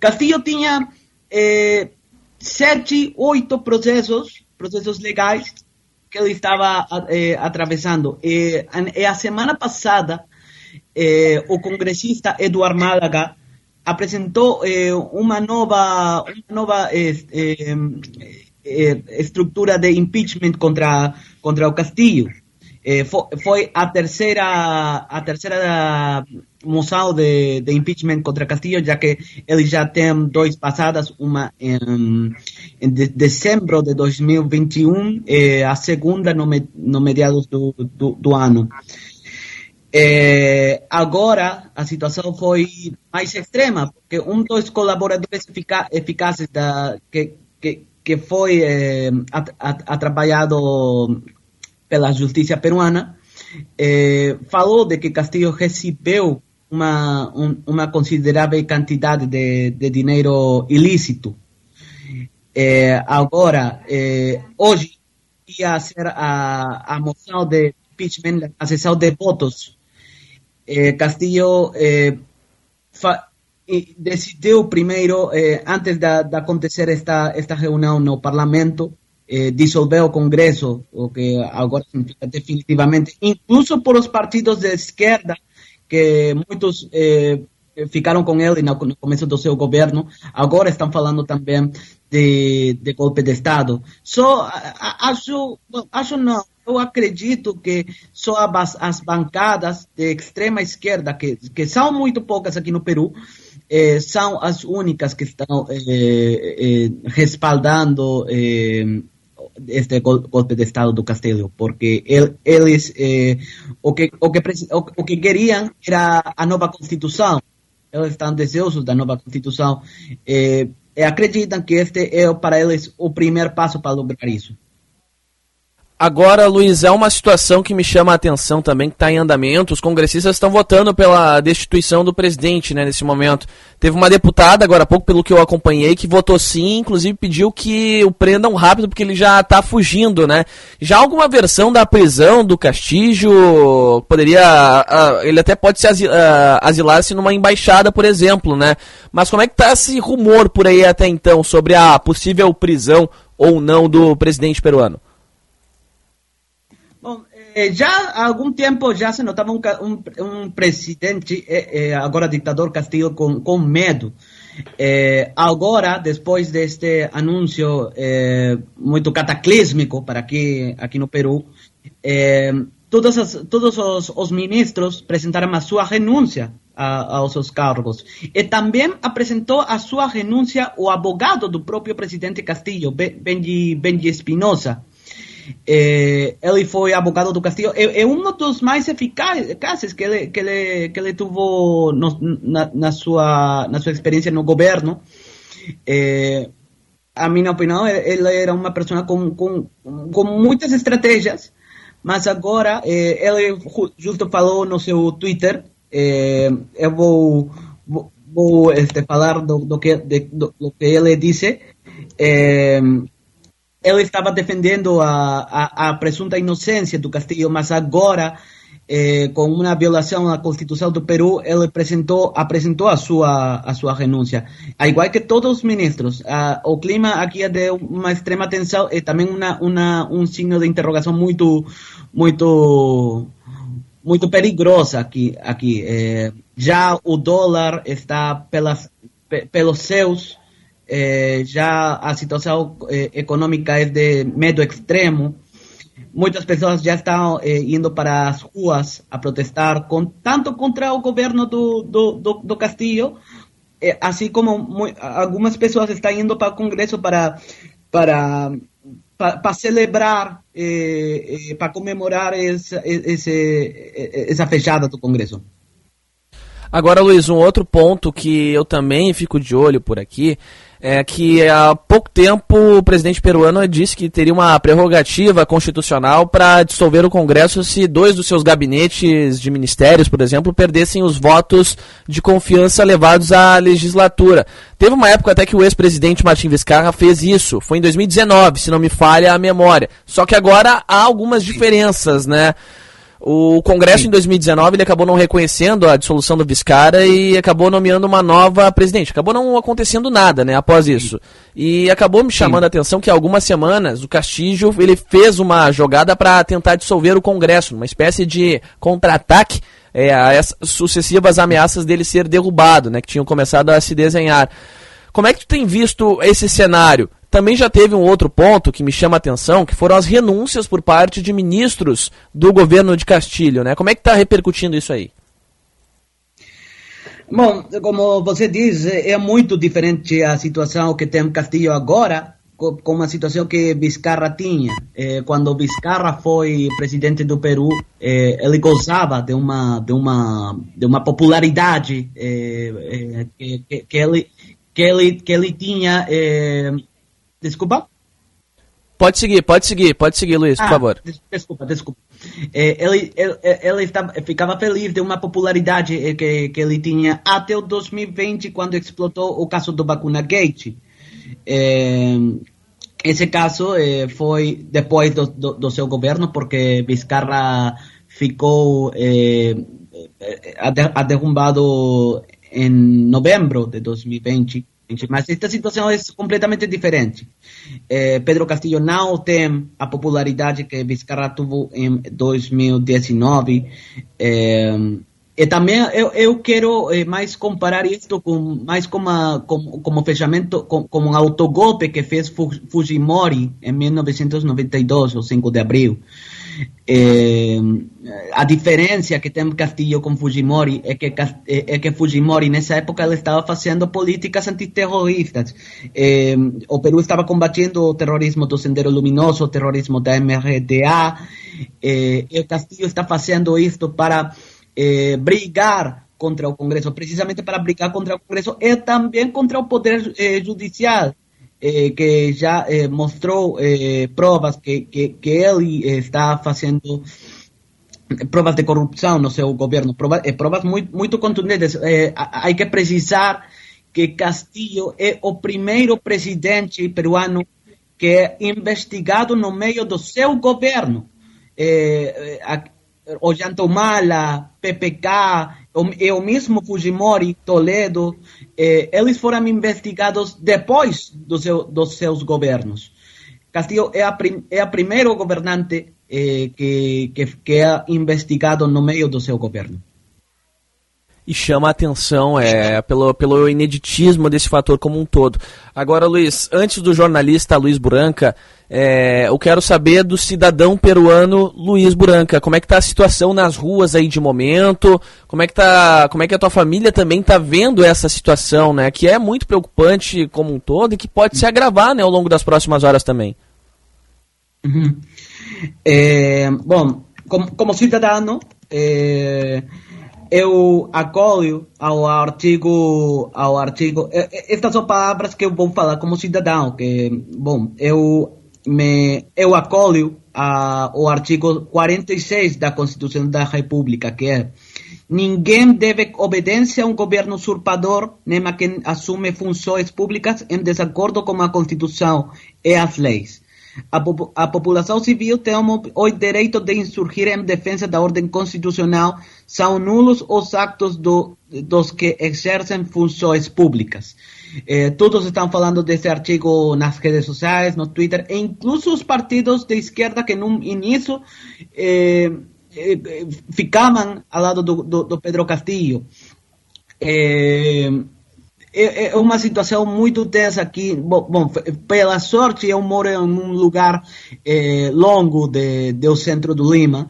Castillo tinha eh, sete, oito processos, processos legais que ele estava eh, atravessando. E, e, a semana passada, eh, o congressista Eduardo Málaga apresentou eh, uma nova, uma nova estrutura de impeachment contra, contra o Castillo. foi, a terceira a terceira moção de, de, impeachment contra Castillo, já que ele já tem dois passadas, uma em, em de, dezembro de 2021 e a segunda no, no mediados do, do, do ano. Agora a situação foi mais extrema, porque um dos colaboradores efica eficazes da, que, que, que foi é, atrapalhado pela justiça peruana é, falou de que Castillo recebeu uma, um, uma considerável quantidade de, de dinheiro ilícito. É, agora, é, hoje ia ser a, a moção de impeachment, a sessão de votos. É, Castillo fa, decidiu primeiro, é, antes de, de, acontecer esta, esta reunião no parlamento, é, dissolver o Congresso, o que agora significa definitivamente, incluso por os partidos de esquerda, que muitos eh, ficaram com ele no, começo do seu governo, agora estão falando também de, de golpe de Estado. Só acho, acho não, eu acredito que só as, as bancadas de extrema esquerda, que, que são muito poucas aqui no Peru, eh, são as únicas que estão eh, eh respaldando eh, este golpe de Estado do Castillo, porque el, eles eh, o, que, o, que, o que queriam era a nova Constituição. Eles estão desejosos da nova Constituição eh, e acreditam que este é para eles o primeiro passo para lograr isso. Agora, Luiz, é uma situação que me chama a atenção também, que está em andamento. Os congressistas estão votando pela destituição do presidente, né, nesse momento. Teve uma deputada, agora há pouco, pelo que eu acompanhei, que votou sim, inclusive pediu que o prendam rápido, porque ele já está fugindo, né? Já alguma versão da prisão do Castilho poderia. Uh, ele até pode se uh, asilar-se numa embaixada, por exemplo, né? Mas como é que está esse rumor por aí até então sobre a possível prisão ou não do presidente peruano? Eh, já há algum tempo já se notava um, um, um presidente, eh, eh, agora ditador Castillo, com, com medo. agora, depois deste anúncio muito cataclísmico para aqui, aqui no Peru, todos, as, todos os, os, ministros apresentaram a sua renúncia aos seus cargos. E também apresentou a sua renúncia o advogado do próprio presidente Castillo, Benji, Benji Espinosa. Eh, foi abogado do Castillo, é, é um dos mais eficazes que ele, que ele, que ele teve na, na, sua, na sua experiência no governo. Eh, a minha opinião, ele era uma pessoa com, com, com muitas estratégias, mas agora eh, ele justo falou no seu Twitter, eh, eu vou, vou, vou este, falar do, do, que, de, do, do que ele disse, eh, ele estava defendendo a, a, a, presunta inocência do Castillo, mas agora, eh, com uma violação à Constituição do Peru, ele apresentou, apresentou a sua, a sua renúncia. A igual que todos os ministros, o clima aqui é de uma extrema tensão e também uma, uma, um signo de interrogação muito, muito, muito perigoso aqui. aqui. Eh, já o dólar está pelas, pelos seus eh, já a situação eh, econômica é de medo extremo. muitas pessoas já estão eh, indo para as ruas a protestar com, tanto contra o governo do, do, do, do Castillo, eh, assim como algumas pessoas estão indo para o Congresso para para para celebrar, eh, eh, para comemorar essa, esse, essa fechada do Congresso. Agora, Luiz, um outro ponto que eu também fico de olho por aqui é que há pouco tempo o presidente peruano disse que teria uma prerrogativa constitucional para dissolver o Congresso se dois dos seus gabinetes de ministérios, por exemplo, perdessem os votos de confiança levados à legislatura. Teve uma época até que o ex-presidente Martim Vizcarra fez isso, foi em 2019, se não me falha a memória. Só que agora há algumas diferenças, né? O Congresso em 2019 ele acabou não reconhecendo a dissolução do Viscara e acabou nomeando uma nova presidente. Acabou não acontecendo nada, né, após isso. E acabou me chamando a atenção que há algumas semanas o Castillo ele fez uma jogada para tentar dissolver o Congresso, uma espécie de contra-ataque é, a essas sucessivas ameaças dele ser derrubado, né, que tinham começado a se desenhar. Como é que tu tem visto esse cenário? Também já teve um outro ponto que me chama a atenção, que foram as renúncias por parte de ministros do governo de Castilho, né? Como é que está repercutindo isso aí? Bom, como você diz, é muito diferente a situação que tem Castillo agora co- com a situação que Vizcarra tinha. Eh, quando Vizcarra foi presidente do Peru, eh, ele gozava de uma de uma de uma popularidade que, que, que ele que ele que ele tinha. Eh, desculpa. Pode seguir, pode seguir, pode seguir, Luiz, por Ah, favor. des- Desculpa, desculpa. Eh, ele ele, ele estava, ficava feliz de uma popularidade eh, que, que ele tinha até o 2020, quando explotou o caso do Vacuna Gate. Eh, esse caso eh, foi depois do, do, do seu governo, porque Vizcarra ficou eh, eh, ade- derrubado em novembro de 2020. Mas esta situação é completamente diferente. Eh, Pedro Castillo não tem a popularidade que Vizcarra teve em 2019. Eh, e também eu, eu quero eh, mais comparar isto com mais como, a, como, como fechamento, com, como um autogolpe que fez Fu- Fujimori em 1992, o 5 de abril. Eh, a diferença que tem Castillo com Fujimori é que, Cas- é é que Fujimori nessa época ele estava fazendo políticas antiterroristas. Eh, o Peru estava combatendo o terrorismo do Sendero Luminoso, o terrorismo da MRTA, eh, e o Castillo está fazendo isto para eh, brigar contra o Congresso, precisamente para brigar contra o Congresso e também contra o Poder eh, Judicial. Eh, que já eh, mostrou eh, provas que, que, que ele eh, está fazendo provas de corrupção no seu governo, prova, eh, provas muito, muito contundentes. Eh, há há que precisar que Castillo é o primeiro presidente peruano que é investigado no meio do seu governo. Eh, eh, Ollantumala, PPK e o mesmo Fujimori, Toledo, eh, eles foram investigados depois do seu, dos seus governos. Castillo é a, prim, é a primeiro governante eh, que, que, que é investigado no meio do seu governo. E chama a atenção é, pelo, pelo ineditismo desse fator como um todo. Agora, Luiz, antes do jornalista Luiz Buranca, é, eu quero saber do cidadão peruano Luiz Buranca. Como é que está a situação nas ruas aí de momento? Como é que, tá, como é que a tua família também está vendo essa situação, né? Que é muito preocupante como um todo e que pode se agravar né, ao longo das próximas horas também. Uhum. Eh, bom, como, como cidadão, eh, eu acolho ao artigo, ao artigo. eh, eh, Estas são palavras que eu vou falar como cidadão, que bom, eu me eu acolho a, o artigo 46 da Constituição da República, que é Ninguém deve obedecer a um governo usurpador, nem a quem assume funções públicas em desacordo com a Constituição e as leis. A, a população civil tem o, o direito de insurgir em defesa da ordem constitucional. São nulos os actos do, dos que exercem funções públicas. Eh, todos estão falando desse artigo nas redes sociais, no Twitter, e incluso os partidos de esquerda que no início eh, eh, eh, ficavam ao lado do, Pedro Castillo. Eh, é, é uma situação muito tensa aqui. Pela sorte, eu moro em um lugar é, longo de, do centro do Lima.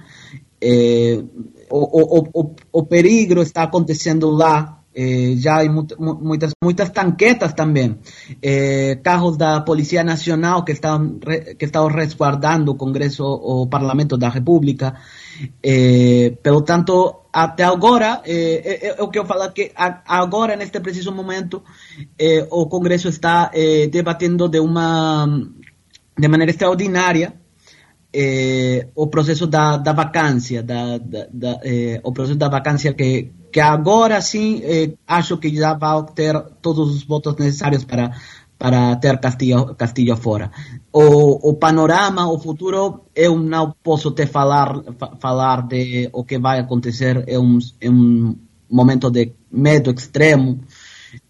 É, o, o, o, o perigo está acontecendo lá eh, há muitas, muitas tanquetas também, eh, carros da Polícia Nacional que estão, que estão resguardando o Congresso, o Parlamento da República. Eh, pelo tanto, até agora, é, o que eu falo que agora, neste preciso momento, o Congresso está debatendo de uma de maneira extraordinária o processo da, da vacância, da, da, da o processo da vacância que que agora sim eh, acho que já vai ter todos os votos necessários para para ter Castilho, Castilho fora. O, o panorama, o futuro, eu não posso te falar falar de o que vai acontecer. É um, é um momento de medo extremo.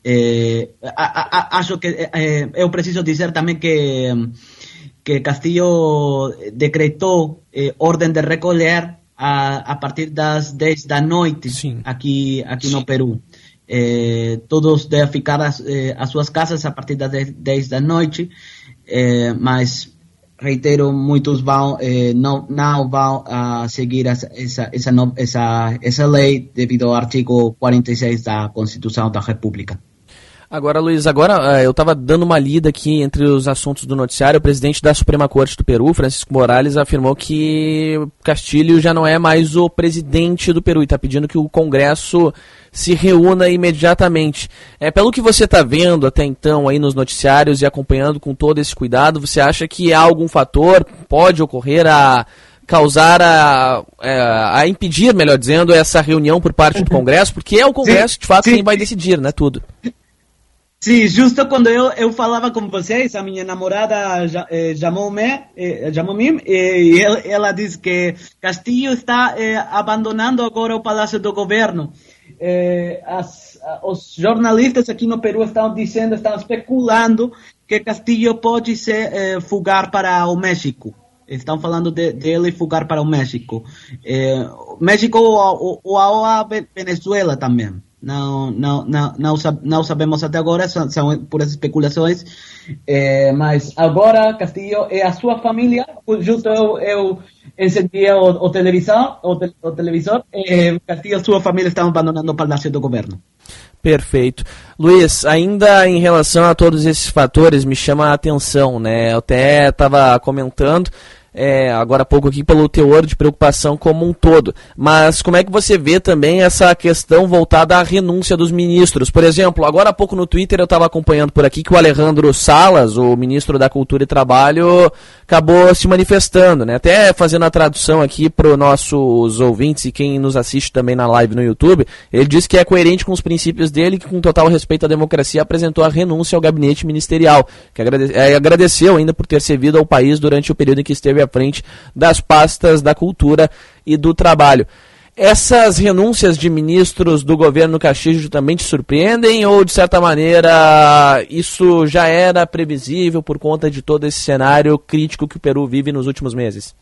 Eh, a, a, acho que eh, eu preciso dizer também que que Castillo decretou eh, ordem de recolher a, a partir das 10 da noite Sim. aqui, aqui Sim. no Peru. É, todos devem ficar às, às, suas casas a partir das 10, 10 da noite, é, mas reitero, muitos vão não, não vão a seguir essa, essa, essa, essa, essa lei devido ao artigo 46 da Constituição da República. Agora, Luiz, agora uh, eu estava dando uma lida aqui entre os assuntos do noticiário. O presidente da Suprema Corte do Peru, Francisco Morales, afirmou que Castilho já não é mais o presidente do Peru e está pedindo que o Congresso se reúna imediatamente. É, pelo que você está vendo até então aí nos noticiários e acompanhando com todo esse cuidado, você acha que há algum fator pode ocorrer a causar a, a, é, a, impedir, melhor dizendo, essa reunião por parte do Congresso, porque é o Congresso, de fato, quem vai decidir, né, tudo. Sim, justo quando eu, eu falava com vocês, a minha namorada eh, chamou-me, eh, chamou-me e ela disse que Castilho está eh, abandonando agora o Palácio do Governo. Eh, as, os jornalistas aqui no Peru estão dizendo, estão especulando que Castilho pode se eh, fugar para o México. Estão falando de, dele fugar para o México. Eh, México ou, ou, ou a Venezuela também. Não, não, não, não, sabemos até agora, são, são puras especulações. É, mas agora Castilho e a sua família, justo eu, eu encendi o, o televisor, o, o televisor e Castilho e sua família estão abandonando o palácio do governo. Perfeito. Luiz, ainda em relação a todos esses fatores, me chama a atenção, né? Eu até estava comentando é, agora há pouco aqui pelo teor de preocupação como um todo. Mas como é que você vê também essa questão voltada à renúncia dos ministros? Por exemplo, agora há pouco no Twitter eu estava acompanhando por aqui que o Alejandro Salas, o ministro da Cultura e Trabalho, acabou se manifestando, né? Até fazendo a tradução aqui para os nossos ouvintes e quem nos assiste também na live no YouTube, ele disse que é coerente com os princípios dele que com total respeito à democracia apresentou a renúncia ao gabinete ministerial, que é, agradeceu ainda por ter servido ao país durante o período em que esteve à frente das pastas da cultura e do trabalho. Essas renúncias de ministros do governo Castilho também te surpreendem ou, de certa maneira, isso já era previsível por conta de todo esse cenário crítico que o Peru vive nos últimos meses?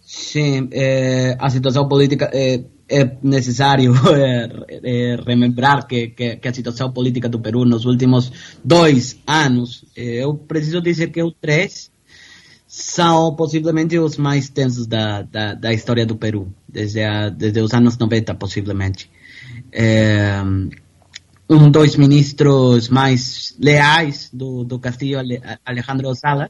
Sim, é, a situação política é, é necessário é, relembrar que, que, que, a situação política do Peru nos últimos dois anos, eu preciso dizer que o três, são possivelmente os mais tensos da, da, da história do Peru, desde, a, desde os anos 90, possivelmente. É, um dos ministros mais leais do, do Castillo, Alejandro Salas,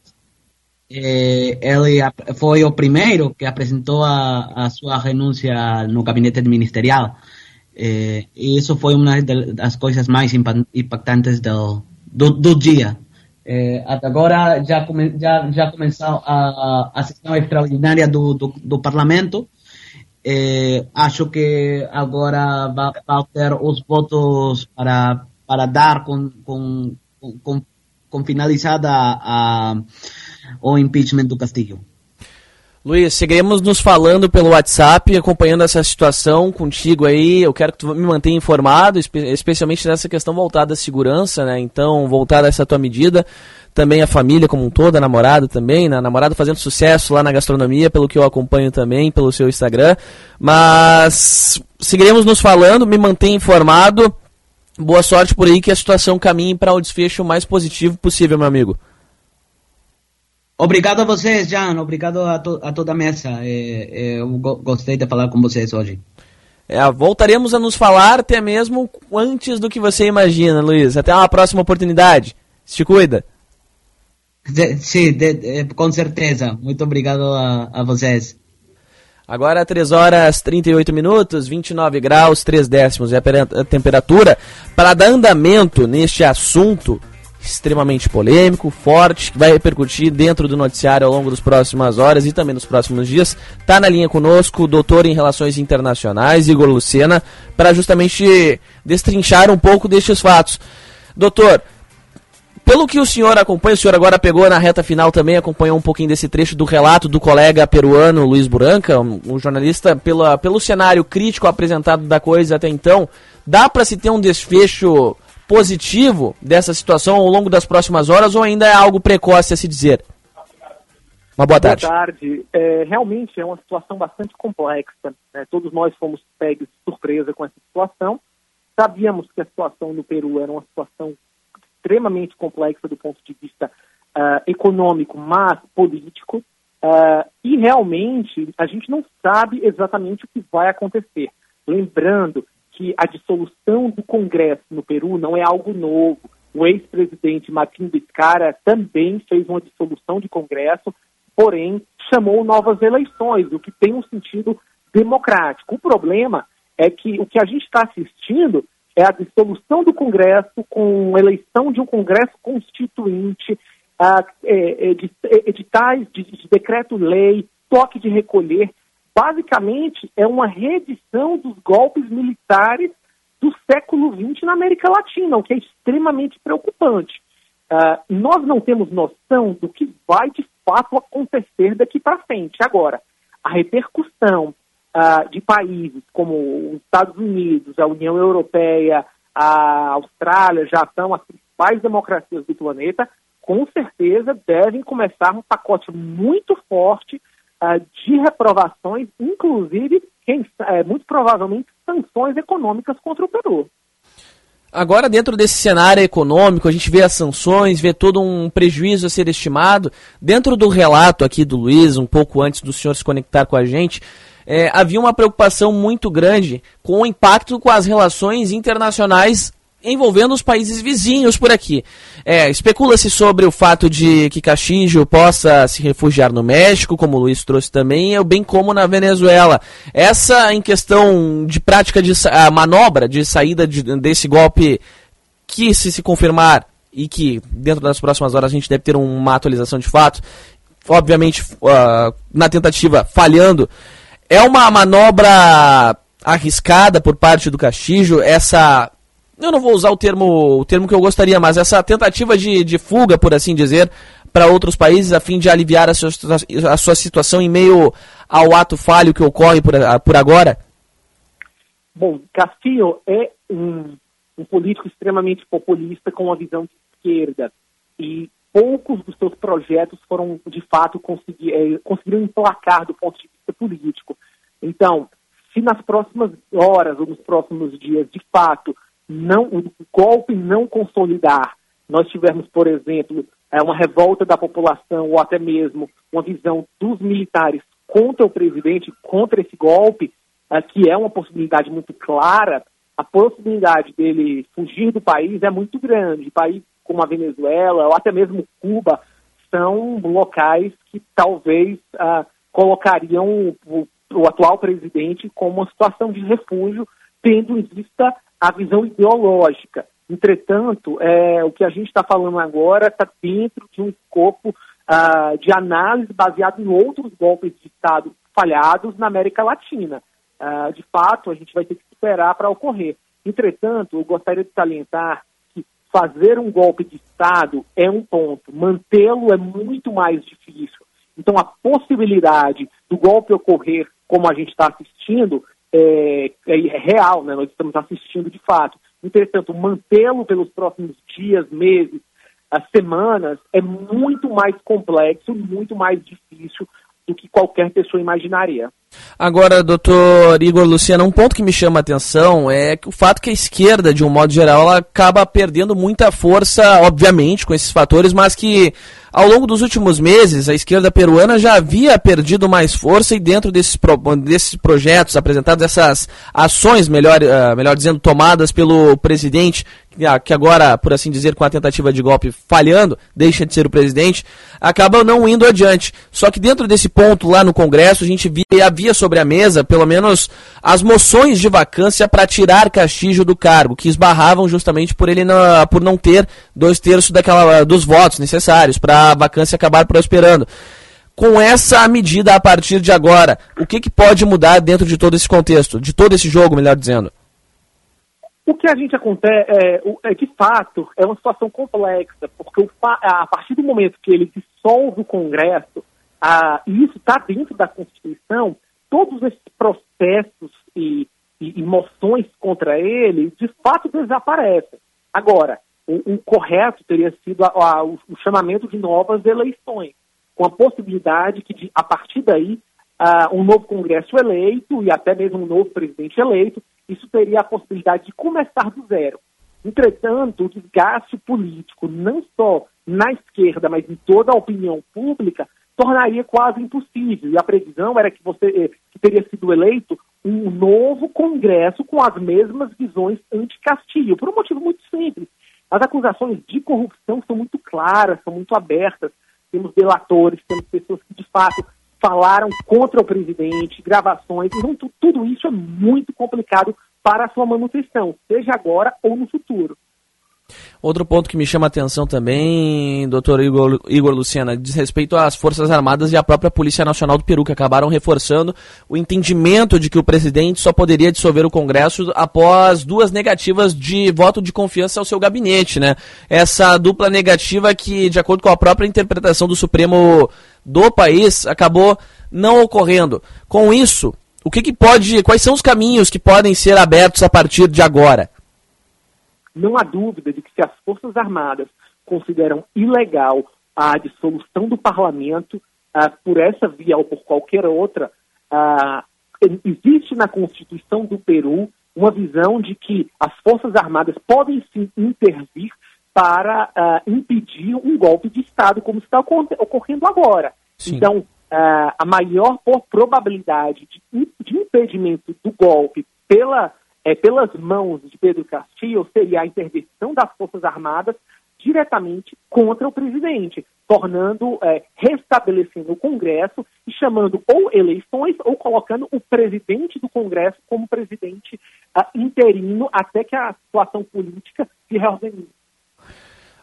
é, ele foi o primeiro que apresentou a, a sua renúncia no gabinete ministerial. É, e isso foi uma das coisas mais impactantes do, do, do dia é, agora já, come, já, já começou a, a sessão extraordinária do, do, do Parlamento. É, acho que agora vai, vai, ter os votos para, para dar com, com, com, com finalizada a, o impeachment do Castillo. Luiz, seguiremos nos falando pelo WhatsApp, acompanhando essa situação contigo aí. Eu quero que tu me mantenha informado, especialmente nessa questão voltada à segurança, né? Então, voltada a essa tua medida. Também a família como um todo, a namorada também, né? A namorada fazendo sucesso lá na gastronomia, pelo que eu acompanho também, pelo seu Instagram. Mas seguiremos nos falando, me mantenha informado. Boa sorte por aí, que a situação caminhe para o desfecho mais positivo possível, meu amigo. Obrigado a vocês, Jan. Obrigado a, to a toda a mesa. É, é, eu go gostei de falar com vocês hoje. É, voltaremos a nos falar até mesmo antes do que você imagina, Luiz. Até uma próxima oportunidade. Se cuida. Sim, com certeza. Muito obrigado a, a vocês. Agora 3 horas 38 minutos, 29 graus, 3 décimos é a temperatura. Para dar andamento neste assunto extremamente polêmico, forte, que vai repercutir dentro do noticiário ao longo das próximas horas e também nos próximos dias. Está na linha conosco o doutor em Relações Internacionais, Igor Lucena, para justamente destrinchar um pouco destes fatos. Doutor, pelo que o senhor acompanha, o senhor agora pegou na reta final também, acompanhou um pouquinho desse trecho do relato do colega peruano Luiz Buranca, um, um jornalista, pela, pelo cenário crítico apresentado da coisa até então, dá para se ter um desfecho positivo dessa situação ao longo das próximas horas ou ainda é algo precoce a se dizer? Uma boa tarde. Boa tarde. É, realmente é uma situação bastante complexa. Né? Todos nós fomos pegos de surpresa com essa situação. Sabíamos que a situação no Peru era uma situação extremamente complexa do ponto de vista uh, econômico, mas político. Uh, e realmente a gente não sabe exatamente o que vai acontecer. Lembrando que a dissolução do Congresso no Peru não é algo novo. O ex-presidente Martin Vizcarra também fez uma dissolução de Congresso, porém chamou novas eleições, o que tem um sentido democrático. O problema é que o que a gente está assistindo é a dissolução do Congresso com eleição de um Congresso constituinte, uh, é, editais de, de decreto-lei, toque de recolher, basicamente é uma reedição dos golpes militares do século XX na América Latina, o que é extremamente preocupante. Uh, nós não temos noção do que vai de fato acontecer daqui para frente. Agora, a repercussão uh, de países como os Estados Unidos, a União Europeia, a Austrália, Japão, as principais democracias do planeta, com certeza devem começar um pacote muito forte uh, de reprovações, inclusive, é, muito provavelmente, sanções econômicas contra o Peru. Agora, dentro desse cenário econômico, a gente vê as sanções, vê todo um prejuízo a ser estimado. Dentro do relato aqui do Luiz, um pouco antes do senhor se conectar com a gente, é, havia uma preocupação muito grande com o impacto com as relações internacionais envolvendo os países vizinhos por aqui. É, Especula-se sobre o fato de que Castillo possa se refugiar no México, como o Luiz trouxe também, bem como na Venezuela. Essa em questão de prática de a manobra de saída de, desse golpe que se se confirmar e que dentro das próximas horas a gente deve ter uma atualização de fato, obviamente uh, na tentativa falhando, é uma manobra arriscada por parte do Castillo, essa eu não vou usar o termo, o termo que eu gostaria, mas essa tentativa de, de fuga, por assim dizer, para outros países a fim de aliviar a sua, a sua situação em meio ao ato falho que ocorre por, por agora? Bom, Castillo é um, um político extremamente populista com uma visão de esquerda e poucos dos seus projetos foram, de fato, conseguir, é, conseguiram emplacar do ponto de vista político. Então, se nas próximas horas ou nos próximos dias, de fato, não, o golpe não consolidar, nós tivermos, por exemplo, é, uma revolta da população ou até mesmo uma visão dos militares contra o presidente, contra esse golpe, é, que é uma possibilidade muito clara, a possibilidade dele fugir do país é muito grande. Países como a Venezuela ou até mesmo Cuba são locais que talvez uh, colocariam o, o atual presidente como uma situação de refúgio, tendo em vista a visão ideológica. Entretanto, é, o que a gente está falando agora está dentro de um escopo uh, de análise baseado em outros golpes de Estado falhados na América Latina. Uh, de fato, a gente vai ter que esperar para ocorrer. Entretanto, eu gostaria de salientar que fazer um golpe de Estado é um ponto, mantê-lo é muito mais difícil. Então, a possibilidade do golpe ocorrer como a gente está assistindo é, é, real, né? nós estamos assistindo de fato. Entretanto, mantê-lo pelos próximos dias, meses, as semanas, é muito mais complexo, muito mais difícil do que qualquer pessoa imaginaria. Agora, doutor Igor Luciano, um ponto que me chama a atenção é que o fato que a esquerda, de um modo geral, ela acaba perdendo muita força, obviamente, com esses fatores, mas que ao longo dos últimos meses a esquerda peruana já havia perdido mais força e dentro desses, pro, desses projetos apresentados, essas ações, melhor, uh, melhor dizendo, tomadas pelo presidente, que agora, por assim dizer, com a tentativa de golpe falhando, deixa de ser o presidente, acaba não indo adiante. Só que dentro desse ponto lá no Congresso, a gente via, havia sobre a mesa, pelo menos, as moções de vacância para tirar Castilho do cargo, que esbarravam justamente por ele não, por não ter dois terços daquela, dos votos necessários para a vacância acabar prosperando. Com essa medida a partir de agora, o que, que pode mudar dentro de todo esse contexto, de todo esse jogo, melhor dizendo? O que a gente acontece é, é, de fato, é uma situação complexa, porque a partir do momento que ele dissolve o Congresso, e isso está dentro da Constituição, todos esses processos e, e, e, moções contra ele, de fato, desaparecem. Agora, o, o correto teria sido a, a, o, o, chamamento de novas eleições, com a possibilidade que, de, a partir daí, uh, um novo Congresso eleito e até mesmo um novo presidente eleito isso teria a possibilidade de começar do zero. Entretanto, o desgaste político, não só na esquerda, mas em toda a opinião pública, tornaria quase impossível. E a previsão era que você eh, que teria sido eleito um novo Congresso com as mesmas visões anti-Castilho, por um motivo muito simples. As acusações de corrupção são muito claras, são muito abertas. Temos delatores, temos pessoas que de fato falaram contra o presidente, gravações, então tudo isso é muito complicado para a sua manutenção, seja agora ou no futuro. Outro ponto que me chama a atenção também, doutor Igor, Igor Luciana, diz respeito às Forças Armadas e à própria Polícia Nacional do Peru, que acabaram reforçando o entendimento de que o presidente só poderia dissolver o Congresso após duas negativas de voto de confiança ao seu gabinete, né? Essa dupla negativa que, de acordo com a própria interpretação do Supremo do país, acabou não ocorrendo. Com isso, o que, que pode, quais são os caminhos que podem ser abertos a partir de agora? Não há dúvida de que se as Forças Armadas consideram ilegal a dissolução do parlamento uh, por essa via ou por qualquer outra, uh, existe na Constituição do Peru uma visão de que as Forças Armadas podem sim intervir para uh, impedir um golpe de Estado, como está ocorrendo agora. Sim. Então, a maior probabilidade de, de impedimento do golpe pela é, pelas mãos de Pedro Castillo seria a intervenção das Forças Armadas diretamente contra o presidente, tornando, é, restabelecendo o Congresso e chamando ou eleições ou colocando o presidente do Congresso como presidente uh, interino até que a situação política se reorganize.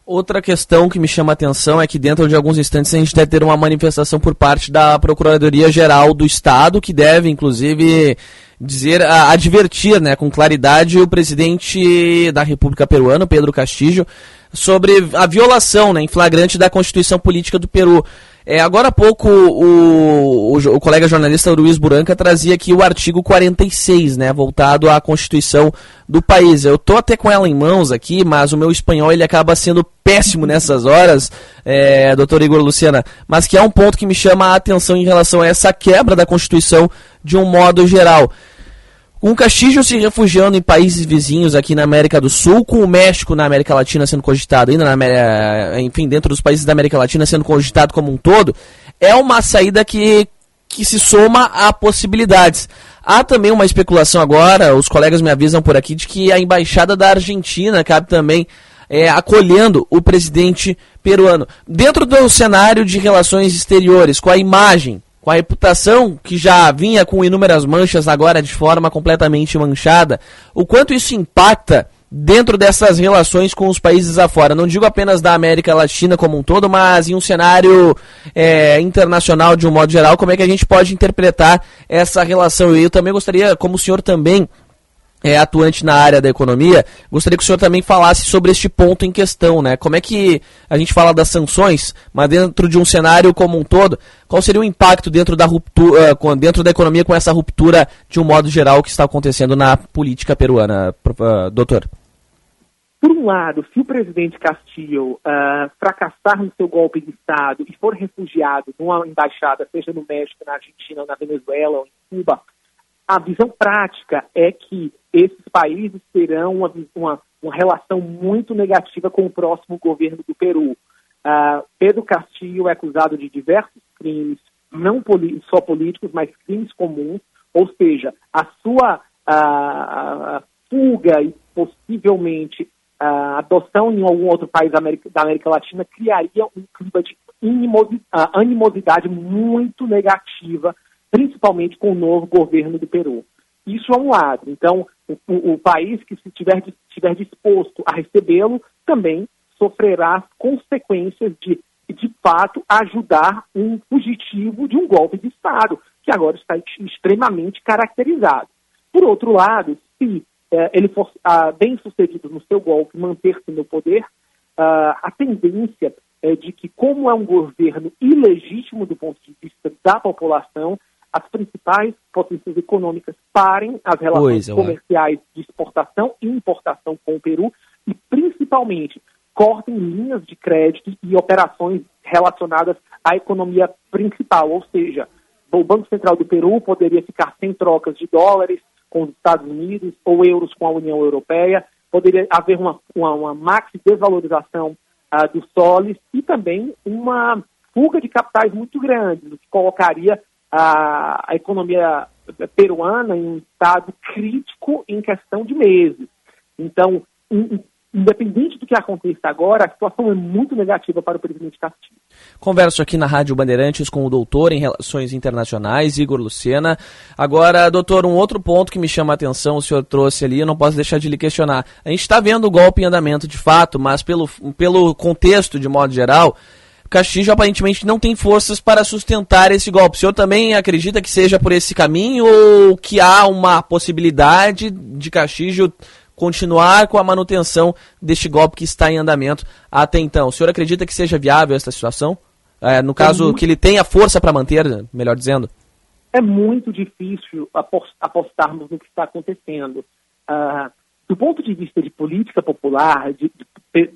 Outra questão que me chama a atenção é que dentro de alguns instantes a gente deve ter uma manifestação por parte da Procuradoria Geral do Estado, que deve, inclusive, dizer, advertir né, com claridade o presidente da República Peruana, Pedro Castillo, sobre a violação né, em flagrante da Constituição Política do Peru. É, agora há pouco o, o, o, colega jornalista Luiz Buranca trazia aqui o artigo 46, né, voltado à Constituição do país. Eu tô até com ela em mãos aqui, mas o meu espanhol ele acaba sendo péssimo nessas horas, é, doutor Igor Luciana, mas que é um ponto que me chama a atenção em relação a essa quebra da Constituição de um modo geral. Com o Castillo se refugiando em países vizinhos aqui na América do Sul, com o México na América Latina sendo cogitado, ainda na, enfim, dentro dos países da América Latina sendo cogitado como um todo, é uma saída que, que se soma a possibilidades. Há também uma especulação agora, os colegas me avisam por aqui, de que a embaixada da Argentina cabe também é, acolhendo o presidente peruano. Dentro do cenário de relações exteriores, com a imagem com a reputação que já vinha com inúmeras manchas, agora de forma completamente manchada, o quanto isso impacta dentro dessas relações com os países afora. Não digo apenas da América Latina como um todo, mas em um cenário é, internacional de um modo geral, como é que a gente pode interpretar essa relação? E eu também gostaria, como o senhor também é, atuante na área da economia, gostaria que o senhor também falasse sobre este ponto em questão, né? Como é que a gente fala das sanções, mas dentro de um cenário como um todo, qual seria o impacto dentro da ruptura, uh, dentro da economia com essa ruptura de um modo geral que está acontecendo na política peruana, uh, doutor? por um lado, se o presidente Castillo uh, fracassar no seu golpe de Estado e for refugiado numa embaixada, seja no México, na Argentina, na Venezuela ou em Cuba, a visão prática é que esses países terão uma, uma, uma relação muito negativa com o próximo governo do Peru. Uh, Pedro Castillo é acusado de diversos crimes, não só políticos, mas crimes comuns, ou seja, a sua uh, fuga e possivelmente a adoção em algum outro país da América, da América Latina criaria um clima de animosidade muito negativa, principalmente com o novo governo do Peru. Isso é um lado. Então, o, o país que estiver estiver disposto a recebê-lo também sofrerá as consequências de, de fato, ajudar um fugitivo de um golpe de Estado, que agora está extremamente caracterizado. Por outro lado, se é, ele for ah, bem sucedido no seu golpe, manter-se no poder, ah, a tendência é de que, como é um governo ilegítimo do ponto de vista da população, as principais potências econômicas parem as relações é, comerciais de exportação e importação com o Peru e, principalmente, cortem linhas de crédito e operações relacionadas à economia principal, ou seja, o Banco Central do Peru poderia ficar sem trocas de dólares, com os Estados Unidos ou euros com a União Europeia. Poderia haver uma, uma, uma maxi desvalorização uh, do soles e também uma fuga de capitais muito grande, o que colocaria a, a economia peruana em um estado crítico em questão de meses. Então, independente do que aconteça agora, a situação é muito negativa para o presidente Castilho. Converso aqui na Rádio Bandeirantes com o doutor em Relações Internacionais, Igor Lucena. Agora, doutor, um outro ponto que me chama a atenção, o senhor trouxe ali, eu não posso deixar de lhe questionar. A gente está vendo o golpe em andamento de fato, mas pelo, pelo contexto, de modo geral, Castillo aparentemente não tem forças para sustentar esse golpe. O senhor também acredita que seja por esse caminho ou que há uma possibilidade de Castillo continuar com a manutenção deste golpe que está em andamento até então. O senhor acredita que seja viável essa situação? É, no caso, é muito... que ele tenha força para manter, melhor dizendo? É muito difícil apostarmos no que está acontecendo. Uh, do ponto de vista de política popular, de, de,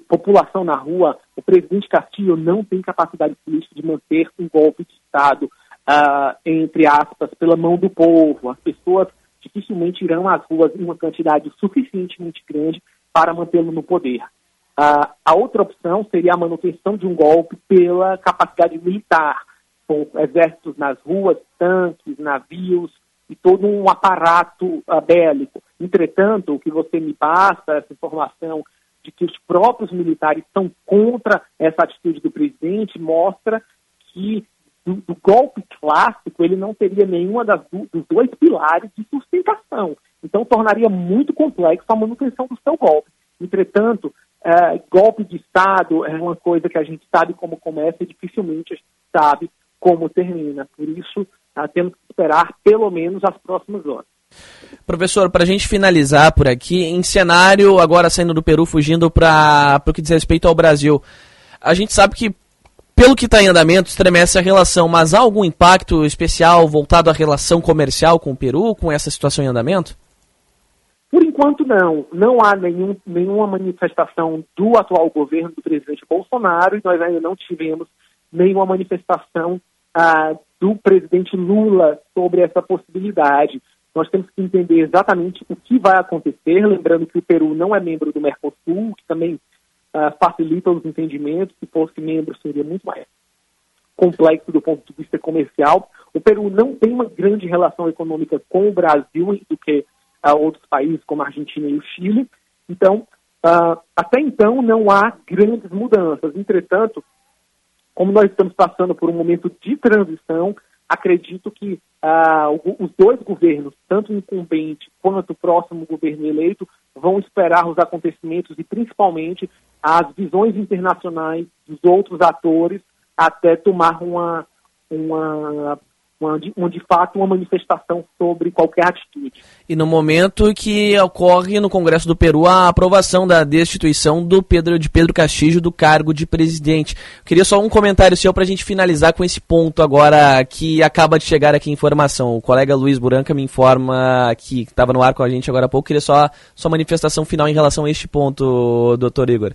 população na rua, o presidente Castillo não tem capacidade política de manter um golpe de Estado, uh, entre aspas, pela mão do povo. As pessoas dificilmente irão às ruas em uma quantidade suficientemente grande para mantê-lo no poder. Uh, a outra opção seria a manutenção de um golpe pela capacidade militar, com exércitos nas ruas, tanques, navios e todo um aparato uh, bélico. Entretanto, o que você me passa, essa informação de que os próprios militares estão contra essa atitude do presidente, mostra que do, do, golpe clássico, ele não teria nenhuma das, dos dois pilares de sustentação. Então, tornaria muito complexo a manutenção do seu golpe. Entretanto, é, golpe de Estado é uma coisa que a gente sabe como começa e dificilmente a gente sabe como termina. Por isso, é, temos que esperar pelo menos as próximas horas. Professor, para a gente finalizar por aqui, em cenário, agora saindo do Peru, fugindo para o que diz respeito ao Brasil, a gente sabe que pelo que está em andamento, estremece a relação, mas há algum impacto especial voltado à relação comercial com o Peru, com essa situação em andamento? Por enquanto, não. Não há nenhum, nenhuma manifestação do atual governo do presidente Bolsonaro e nós ainda não tivemos nenhuma manifestação ah, do presidente Lula sobre essa possibilidade. Nós temos que entender exatamente o que vai acontecer, lembrando que o Peru não é membro do Mercosul, que também uh, facilita os entendimentos. Se fosse membro, seria muito mais complexo do ponto de vista comercial. O Peru não tem uma grande relação econômica com o Brasil do que uh, outros países, como a Argentina e o Chile. Então, uh, até então, não há grandes mudanças. Entretanto, como nós estamos passando por um momento de transição, acredito que uh, os dois governos, tanto o incumbente quanto o próximo governo eleito, vão esperar os acontecimentos e principalmente as visões internacionais dos outros atores até tomar uma, uma, uma, de, fato uma manifestação sobre qualquer atitude. E no momento que ocorre no Congresso do Peru a aprovação da destituição do Pedro de Pedro Castillo do cargo de presidente. Eu queria só um comentário seu para a gente finalizar com esse ponto agora que acaba de chegar aqui informação. O colega Luiz Buranca me informa que estava no ar com a gente agora há pouco. Queria só sua manifestação final em relação a este ponto, doutor Igor.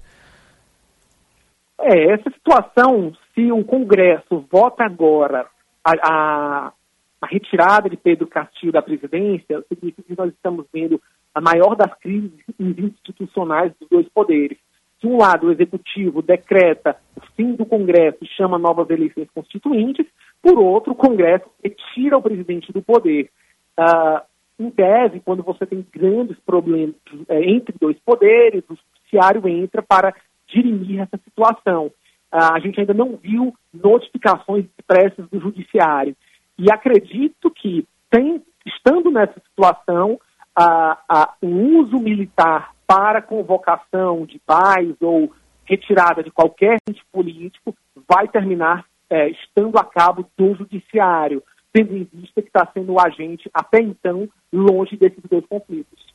É, essa situação, se o Congresso vota agora a, a, a, retirada de Pedro Castilho da presidência, significa que nós estamos vendo a maior das crises institucionais dos dois poderes. De um lado, o executivo decreta o fim do Congresso e chama novas eleições constituintes, por outro, o Congresso retira o presidente do poder. Uh, em tese, quando você tem grandes problemas é, entre dois poderes, o judiciário entra para dirimir essa situação. Uh, a gente ainda não viu notificações expressas do judiciário. E acredito que, tem, estando nessa situação, uh, uh, o uso militar para convocação de paz ou retirada de qualquer ente político vai terminar é, estando a cabo do judiciário, tendo em vista que está sendo o agente, até então, longe desses dois conflitos.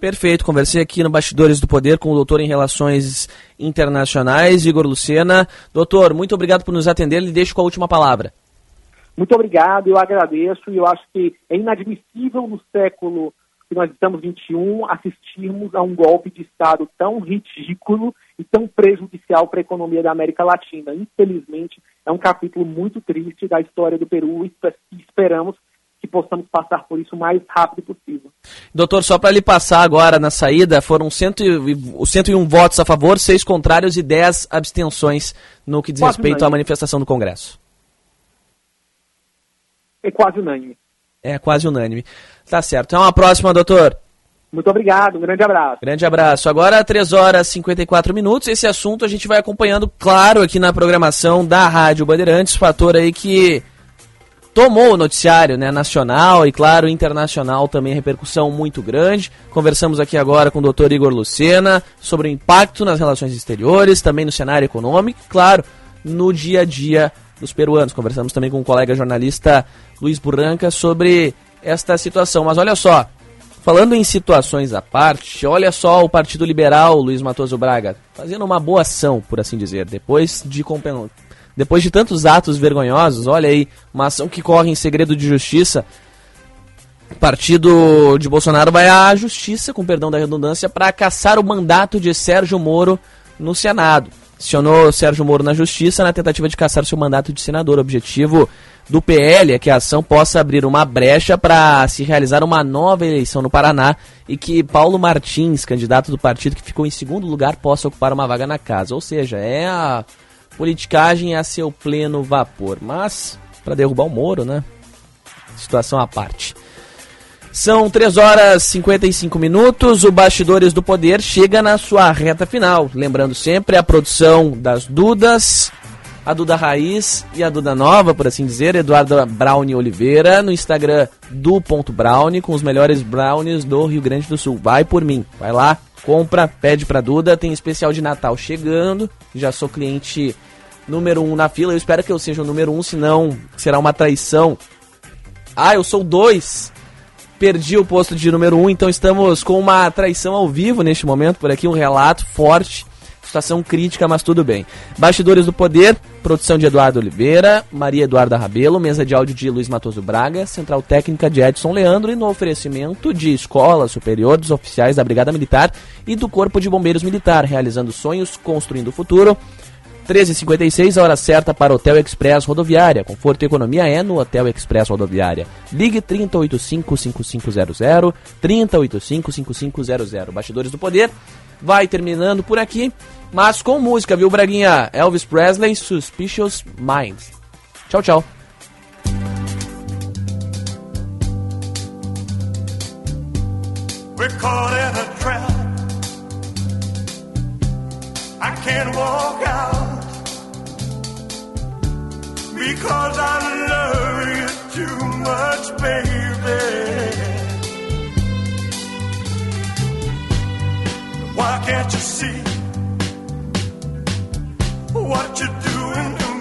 Perfeito, conversei aqui no Bastidores do Poder com o doutor em Relações Internacionais, Igor Lucena. Doutor, muito obrigado por nos atender, lhe deixo com a última palavra. Muito obrigado, eu agradeço e eu acho que é inadmissível no século que nós estamos 21 assistirmos a um golpe de Estado tão ridículo e tão prejudicial para a economia da América Latina. Infelizmente, é um capítulo muito triste da história do Peru e esperamos que possamos passar por isso o mais rápido possível. Doutor, só para lhe passar agora na saída, foram cento e, 101 votos a favor, seis contrários e 10 abstenções no que diz quase respeito unânime. à manifestação do Congresso. É quase unânime. É quase unânime. Tá certo. Até uma próxima, doutor. Muito obrigado, um grande abraço. Grande abraço. Agora, 3 horas e 54 minutos. Esse assunto a gente vai acompanhando, claro, aqui na programação da Rádio Bandeirantes, fator aí que tomou o noticiário né, nacional e, claro, internacional também, repercussão muito grande. Conversamos aqui agora com o doutor Igor Lucena sobre o impacto nas relações exteriores, também no cenário econômico, claro, no dia a dia dos peruanos. Conversamos também com o colega jornalista Luiz Burranca sobre esta situação. Mas olha só, falando em situações à parte, olha só o Partido Liberal, Luiz Matoso Braga, fazendo uma boa ação, por assim dizer, depois de depois de tantos atos vergonhosos, olha aí, uma ação que corre em segredo de justiça. O partido de Bolsonaro vai à justiça, com perdão da redundância, para caçar o mandato de Sérgio Moro no Senado. Acionou Sérgio Moro na justiça na tentativa de caçar seu mandato de senador. O objetivo do PL é que a ação possa abrir uma brecha para se realizar uma nova eleição no Paraná e que Paulo Martins, candidato do partido que ficou em segundo lugar, possa ocupar uma vaga na casa. Ou seja, é a politicagem a seu pleno vapor. Mas, para derrubar o Moro, né? Situação à parte. São 3 horas e 55 minutos. O Bastidores do Poder chega na sua reta final. Lembrando sempre a produção das Dudas, a Duda Raiz e a Duda Nova, por assim dizer, Eduardo Brownie Oliveira, no Instagram do Ponto Brownie, com os melhores brownies do Rio Grande do Sul. Vai por mim, vai lá, compra, pede pra Duda. Tem especial de Natal chegando. Já sou cliente número um na fila. Eu espero que eu seja o número um, senão será uma traição. Ah, eu sou dois perdi o posto de número 1, um, então estamos com uma traição ao vivo neste momento, por aqui um relato forte, situação crítica, mas tudo bem. Bastidores do Poder, produção de Eduardo Oliveira, Maria Eduarda Rabelo, mesa de áudio de Luiz Matoso Braga, central técnica de Edson Leandro e no oferecimento de Escola Superior dos Oficiais da Brigada Militar e do Corpo de Bombeiros Militar, realizando sonhos, construindo o futuro. 13h56, a hora certa para Hotel Express Rodoviária. Conforto e economia é no Hotel Express Rodoviária. Ligue 3085-5500, 3085-5500. Bastidores do Poder vai terminando por aqui, mas com música, viu, Braguinha? Elvis Presley, Suspicious Minds. Tchau, tchau. We're caught in a trap. I can't walk out. Because I love you too much, baby. Why can't you see what you're doing?